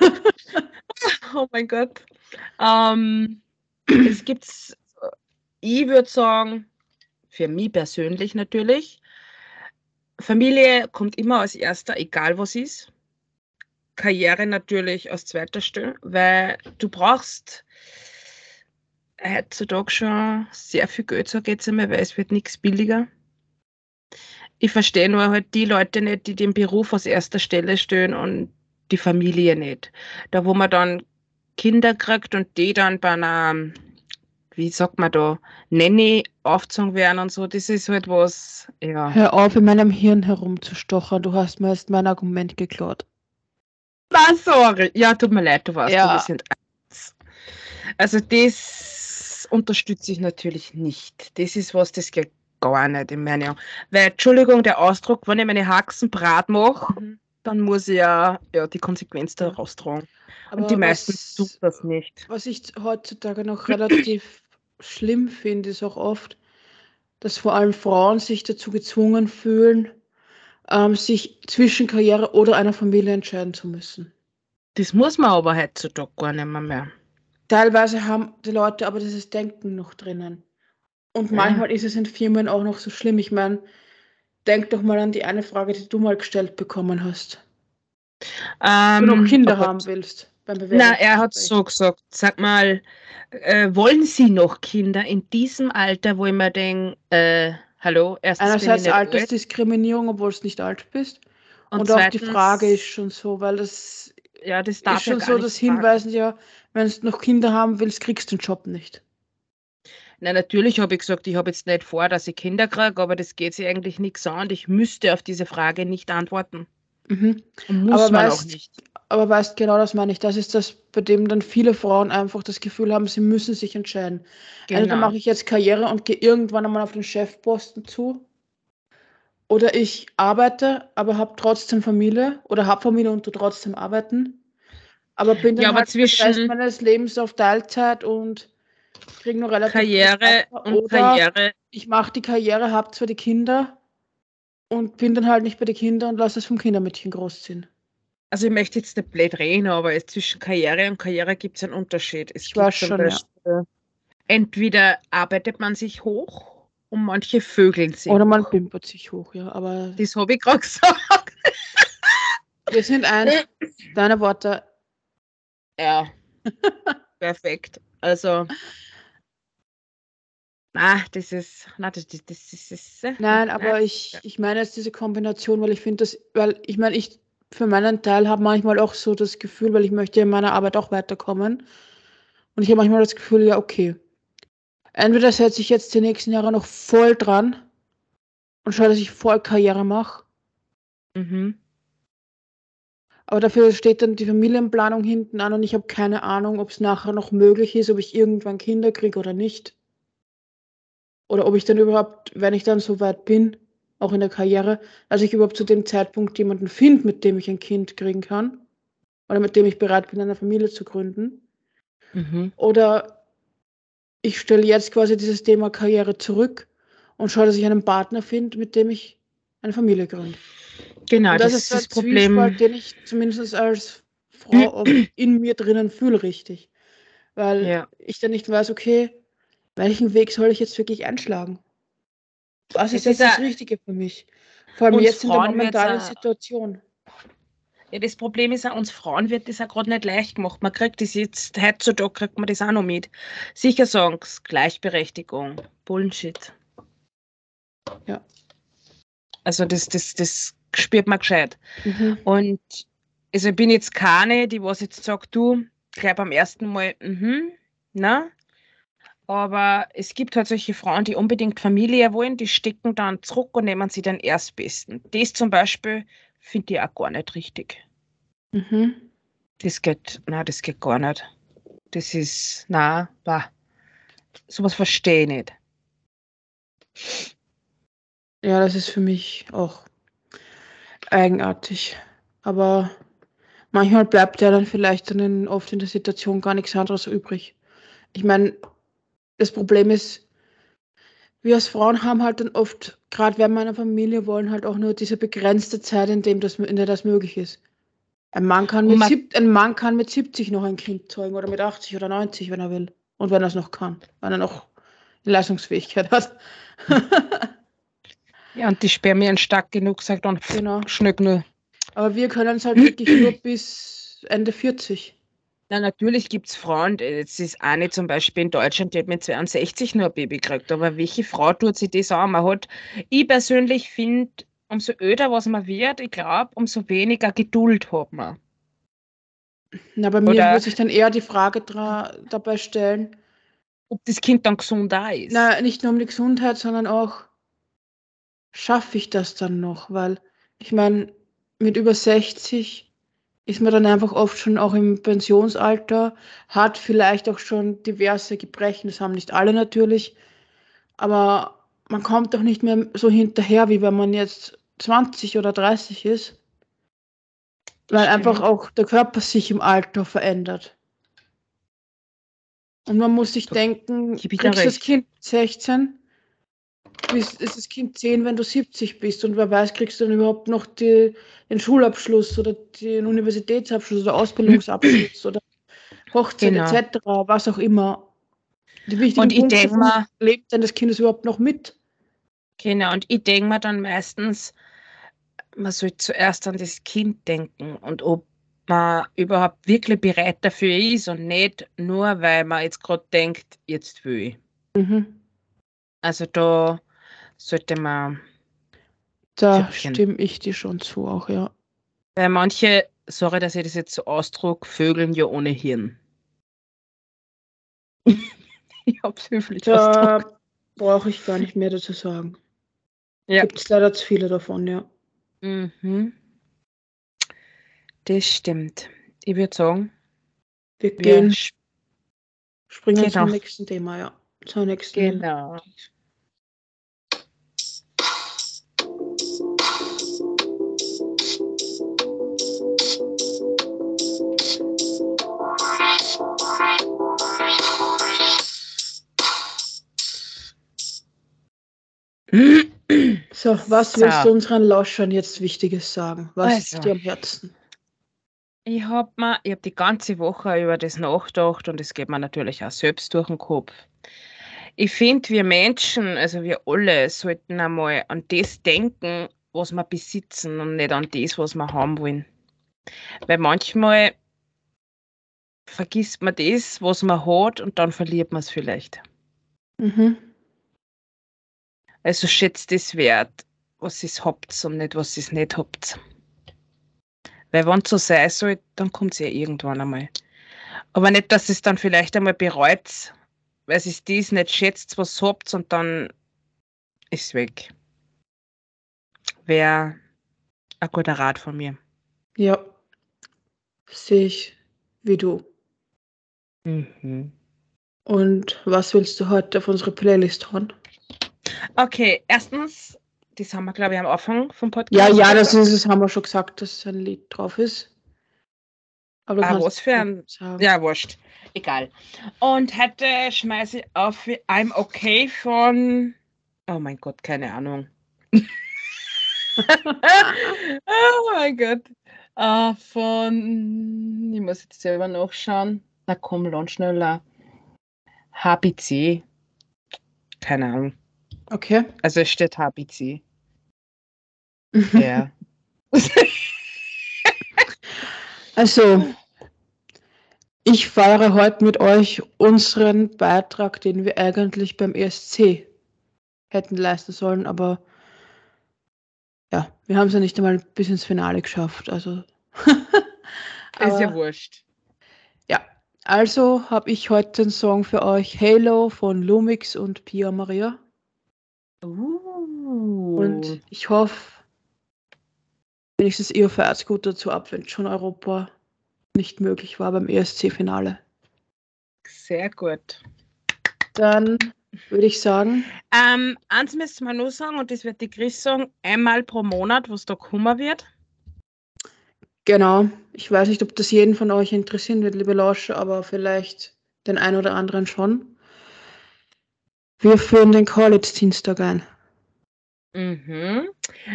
oh mein Gott. Ähm, es gibt, ich würde sagen, für mich persönlich natürlich, Familie kommt immer als erster, egal was ist. Karriere natürlich als zweiter Stelle, weil du brauchst heutzutage schon sehr viel Geld, sag ich jetzt einmal, weil es wird nichts billiger. Ich verstehe nur halt die Leute nicht, die den Beruf als erster Stelle stellen und die Familie nicht. Da, wo man dann Kinder kriegt und die dann bei einer, wie sagt man da, Nanny aufgezogen werden und so, das ist halt was, ja. Hör auf, in meinem Hirn herumzustochern. Du hast mir jetzt mein Argument geklaut. Ah, sorry. Ja, tut mir leid, du warst, Ja. sind eins. Also das unterstütze ich natürlich nicht. Das ist was, das geht gar nicht in Augen. Weil, Entschuldigung, der Ausdruck, wenn ich meine Haxen brat mache, dann muss ich ja, ja die Konsequenz daraus tragen. Aber Und die meisten was- tun das nicht. Was ich heutzutage noch relativ schlimm finde, ist auch oft, dass vor allem Frauen sich dazu gezwungen fühlen, ähm, sich zwischen Karriere oder einer Familie entscheiden zu müssen. Das muss man aber heutzutage gar nicht mehr. mehr. Teilweise haben die Leute aber dieses Denken noch drinnen. Und Ja. manchmal ist es in Firmen auch noch so schlimm. Ich meine, denk doch mal an die eine Frage, die du mal gestellt bekommen hast. Ähm, du noch Kinder aber- haben willst beim Na, er hat so gesagt, sag mal, äh, wollen Sie noch Kinder in diesem Alter, wo ich mir denke, äh, hallo, erstens Einerseits Altersdiskriminierung, obwohl du nicht alt bist. und, Und, auch die zweitens, Frage ist schon so, weil das ja, das darf ist ja schon gar so das. Hinweisen, ja, wenn du noch Kinder haben willst, kriegst du den Job nicht. Na, natürlich habe ich gesagt, ich habe jetzt nicht vor, dass ich Kinder kriege, aber das geht sich eigentlich nichts an und ich müsste auf diese Frage nicht antworten. Mhm. Und muss Aber man weißt- auch nicht. Aber weißt genau, das meine ich. Das ist das, bei dem dann viele Frauen einfach das Gefühl haben, sie müssen sich entscheiden. Entweder Genau. mache ich jetzt Karriere und gehe irgendwann einmal auf den Chefposten zu. Oder ich arbeite, aber habe trotzdem Familie oder habe Familie und tu trotzdem arbeiten. Aber bin dann Ja, halt den Rest zwischen- meines Lebens auf Teilzeit und kriege nur relativ Karriere und Oder Karriere. ich mache die Karriere, habe zwar die Kinder und bin dann halt nicht bei den Kindern und lasse es vom Kindermädchen großziehen. Also ich möchte jetzt nicht blöd reden, aber zwischen Karriere und Karriere gibt es einen Unterschied. Es Ich gibt zum schon, ja. Beispiel, entweder arbeitet man sich hoch und manche vögeln sich. Oder man pimpert sich hoch, ja. Aber Das habe ich gerade gesagt. wir sind eins. Deine Worte. Ja. Perfekt. Also. Na, das ist. Na, das, das, das, ist. Nein, aber ich, ich meine jetzt diese Kombination, weil ich finde das, weil ich meine, ich für meinen Teil habe manchmal auch so das Gefühl, weil ich möchte in meiner Arbeit auch weiterkommen. Und ich habe manchmal das Gefühl, ja, okay. Entweder setze ich jetzt die nächsten Jahre noch voll dran und schaue, dass ich voll Karriere mache. Mhm. Aber dafür steht dann die Familienplanung hinten an und ich habe keine Ahnung, ob es nachher noch möglich ist, ob ich irgendwann Kinder kriege oder nicht. Oder ob ich dann überhaupt, wenn ich dann so weit bin, auch in der Karriere, dass ich überhaupt zu dem Zeitpunkt jemanden finde, mit dem ich ein Kind kriegen kann. Oder mit dem ich bereit bin, eine Familie zu gründen. Mhm. Oder ich stelle jetzt quasi dieses Thema Karriere zurück und schaue, dass ich einen Partner finde, mit dem ich eine Familie gründe. Genau, das, das, ist das Zwiespalt, Problem. den ich zumindest als Frau in mir drinnen fühle, richtig. Weil Ja. ich dann nicht weiß, okay, welchen Weg soll ich jetzt wirklich einschlagen? Es jetzt ist das Richtige für mich? Vor allem jetzt in der Frauen momentanen Situation. Ja, das Problem ist auch, uns Frauen wird das auch gerade nicht leicht gemacht. Man kriegt das jetzt, heutzutage kriegt man das auch noch mit. Sicher sagen Gleichberechtigung. Bullshit. Ja. Also das, das, das spürt man gescheit. Mhm. Und also ich bin jetzt keine, die was jetzt sagt, du, gleich beim ersten Mal, mhm, na. Aber es gibt halt solche Frauen, die unbedingt Familie wollen, die stecken dann zurück und nehmen sie den Erstbesten. Das zum Beispiel finde ich auch gar nicht richtig. Mhm. Das geht, na, das geht gar nicht. Das ist, na, bah. Sowas verstehe ich nicht. Ja, das ist für mich auch eigenartig. Aber manchmal bleibt ja dann vielleicht dann oft in der Situation gar nichts anderes übrig. Ich meine, das Problem ist, wir als Frauen haben halt dann oft, gerade wenn wir eine Familie wollen, halt auch nur diese begrenzte Zeit, in, dem das, in der das möglich ist. Ein Mann, kann Und mit man- sieb, ein Mann kann mit 70 noch ein Kind zeugen oder mit 80 oder 90, wenn er will. Und wenn er es noch kann, wenn er noch Leistungsfähigkeit hat. Ja, und die Spermien stark genug, sagt dann, genau. schnück nur. Aber wir können es halt wirklich nur bis Ende 40. Na, natürlich gibt es Frauen, die- jetzt ist eine zum Beispiel in Deutschland, die hat mit 62 nur ein Baby gekriegt, aber welche Frau tut sich das an? Man hat, ich persönlich finde, umso öder was man wird, ich glaube, umso weniger Geduld hat man. Na, bei mir Oder- würde sich dann eher die Frage dabei stellen, Ob das Kind dann gesund da ist. na, nicht nur um die Gesundheit, sondern auch, schaffe ich das dann noch? Weil, ich meine, mit über 60 ist man dann einfach oft schon auch im Pensionsalter, hat vielleicht auch schon diverse Gebrechen, das haben nicht alle natürlich, aber man kommt doch nicht mehr so hinterher, wie wenn man jetzt 20 oder 30 ist. Weil einfach auch der Körper sich im Alter verändert. Und man muss sich denken, kriegst das. Kind 16, bist, ist das Kind 10, wenn du 70 bist. Und wer weiß, kriegst du dann überhaupt noch die, den Schulabschluss oder den Universitätsabschluss oder Ausbildungsabschluss oder Hochzeit Genau. etc., was auch immer. Die wichtigen Und ich Punkte denk sind, mal- lebt denn das Kind überhaupt noch mit? Genau, und ich denke mir dann meistens, man soll zuerst an das Kind denken und ob man überhaupt wirklich bereit dafür ist und nicht nur, weil man jetzt gerade denkt, jetzt will ich. Mhm. Also da sollte man, Da Viertchen. stimme ich dir schon zu, auch ja. weil manche, sorry, dass ich das jetzt so ausdruck, vögeln ja ohne Hirn. ich hab's höflich. Da brauche ich gar nicht mehr dazu sagen. Ja. Gibt es leider zu viele davon, ja. Mhm. Das stimmt. Ich würde sagen, Wir wir gehen, sp- springen genau. zum nächsten Thema, ja. Zur nächsten. Genau. So, was willst So. du unseren Lauschern jetzt Wichtiges sagen? Was Also. ist dir am Herzen? Ich habe habe die ganze Woche über das nachgedacht und es geht mir natürlich auch selbst durch den Kopf. Ich finde, wir Menschen, also wir alle, sollten einmal an das denken, was wir besitzen und nicht an das, was wir haben wollen. Weil manchmal vergisst man das, was man hat und dann verliert man es vielleicht. Mhm. Also schätzt es wert, was ihr habt und nicht, was ihr nicht habt. Weil wenn es so sein soll, dann kommt es ja irgendwann einmal. Aber nicht, dass es dann vielleicht einmal bereut, weil es dies nicht schätzt, was ihr habt und dann ist es weg. Wäre ein guter Rat von mir. Ja. Sehe ich wie du. Mhm. Und was willst du heute auf unsere Playlist hauen? Okay, erstens, das haben wir, glaube ich, am Anfang vom Podcast. Ja, ja, das ist es, haben wir schon gesagt, dass ein Lied drauf ist. Aber Ah, was für ein- sagen. Ja, wurscht. Egal. Und heute schmeiße ich auf I'm Okay von. Oh mein Gott, keine Ahnung. oh mein Gott. Ah, von. Ich muss jetzt selber nachschauen. Na komm, lad schneller. HBC. Keine Ahnung. Okay. Also es steht HBC. Ja. Also, ich feiere heute mit euch unseren Beitrag, den wir eigentlich beim ESC hätten leisten sollen, aber ja, wir haben es ja nicht einmal bis ins Finale geschafft. Also, ist ja wurscht. ja. Also habe ich heute den Song für euch Halo von Lumix und Pia Maria. Uh. Und ich hoffe, wenigstens ihr feiert gut dazu ab, wenn schon Europa nicht möglich war beim ESC-Finale. Sehr gut. Dann würde ich sagen, Ähm, eins müssen wir nur sagen, und das wird die Chris sagen, einmal pro Monat, was da kommen wird. genau, ich weiß nicht, ob das jeden von euch interessieren wird, liebe Lauscher, aber vielleicht den einen oder anderen schon. Wir führen den College-Dienstag ein. Mhm.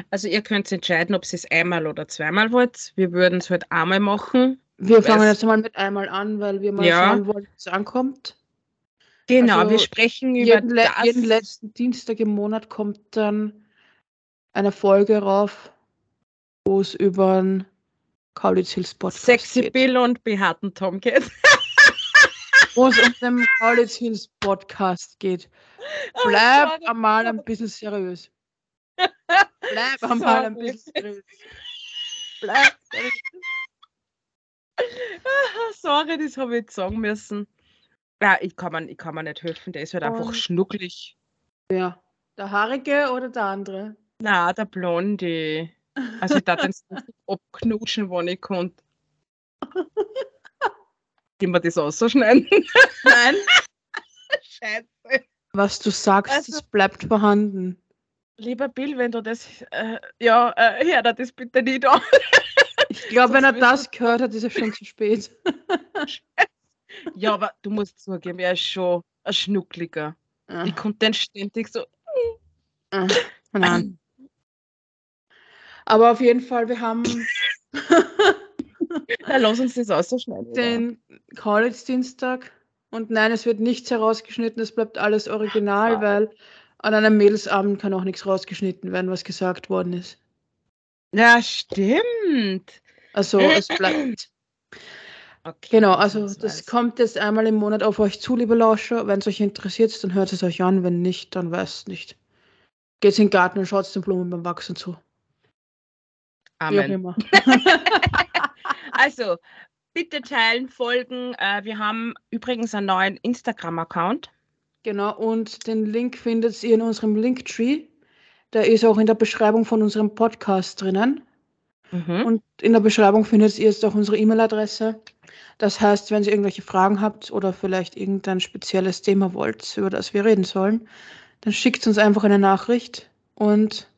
Also ihr könnt entscheiden, ob ihr es einmal oder zweimal wollt. Wir würden es halt einmal machen. Wir fangen jetzt mal mit einmal an, weil wir mal Ja. schauen wollen, wie es ankommt. Genau, Also wir sprechen über Jeden, das. jeden letzten Dienstag im Monat kommt dann eine Folge rauf, wo es über den Kaulitz Hills Podcast Sexy geht. Bill und behaarten Tom geht. Wo es um den Kaulitz Hills Podcast geht. Bleib sorry. einmal ein bisschen seriös. Bleib einmal ein bisschen seriös. Bleib seriös. Ah, Sorry, das habe ich jetzt sagen müssen. Ja, ich kann mir, ich kann mir nicht helfen, der ist halt einfach schnucklig. Ja. Der Haarige oder der andere? Na, der Blondie. Also ich darf den abknutschen, wann ich konnte. Gehen wir das ausschneiden? Nein. Scheiße. Was du sagst, Also- das bleibt vorhanden. Lieber Bill, wenn du das, äh, ja, äh, hör dir das bitte nicht an. Ich glaube, wenn er das gehört hat, ist es schon zu spät. Ja, aber du musst zugeben, er ist schon ein Schnuckliger. Ah, Ich konnte den ständig so. ah, Nein. Aber auf jeden Fall, wir haben Ja, lass uns das ausschneiden. den College-Dienstag und nein, es wird nichts herausgeschnitten, es bleibt alles original, Ah. weil an einem Mädelsabend kann auch nichts rausgeschnitten werden, was gesagt worden ist. Ja, stimmt. Also es bleibt. Okay, Genau, also das weiß. kommt jetzt einmal im Monat auf euch zu, liebe Lauscher. Wenn es euch interessiert, dann hört es euch an. Wenn nicht, dann weiß es nicht. Geht's in den Garten und schaut den Blumen beim Wachsen zu. Wie auch Amen. immer. Also, bitte teilen, folgen. Äh, wir haben übrigens einen neuen Instagram-Account. Genau, und den Link findet ihr in unserem Linktree. Der ist auch in der Beschreibung von unserem Podcast drinnen. Mhm. Und in der Beschreibung findet ihr jetzt auch unsere E-Mail-Adresse. Das heißt, wenn ihr irgendwelche Fragen habt oder vielleicht irgendein spezielles Thema wollt, über das wir reden sollen, dann schickt uns einfach eine Nachricht und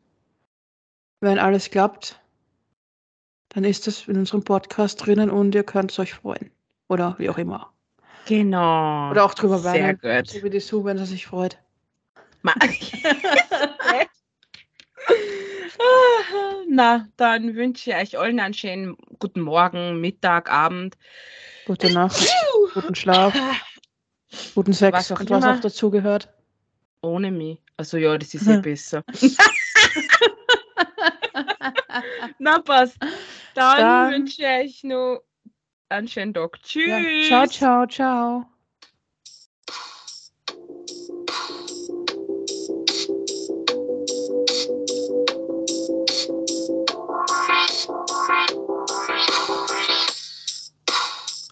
wenn alles klappt, dann ist das in unserem Podcast drinnen und ihr könnt es euch freuen. Oder wie auch immer. Genau. Oder auch drüber Sehr weinen. gut. So wie die Sue, wenn sie sich freut. Na, dann wünsche ich euch allen einen schönen guten Morgen, Mittag, Abend. Gute Nacht, guten Schlaf, guten Sex Was auch und was auch dazugehört. Ohne mich. Also ja, das ist eh Hm. besser. Na, passt. Dann, Dann- wünsche ich noch einen schönen Tag. Tschüss. Ja. Ciao, ciao, ciao.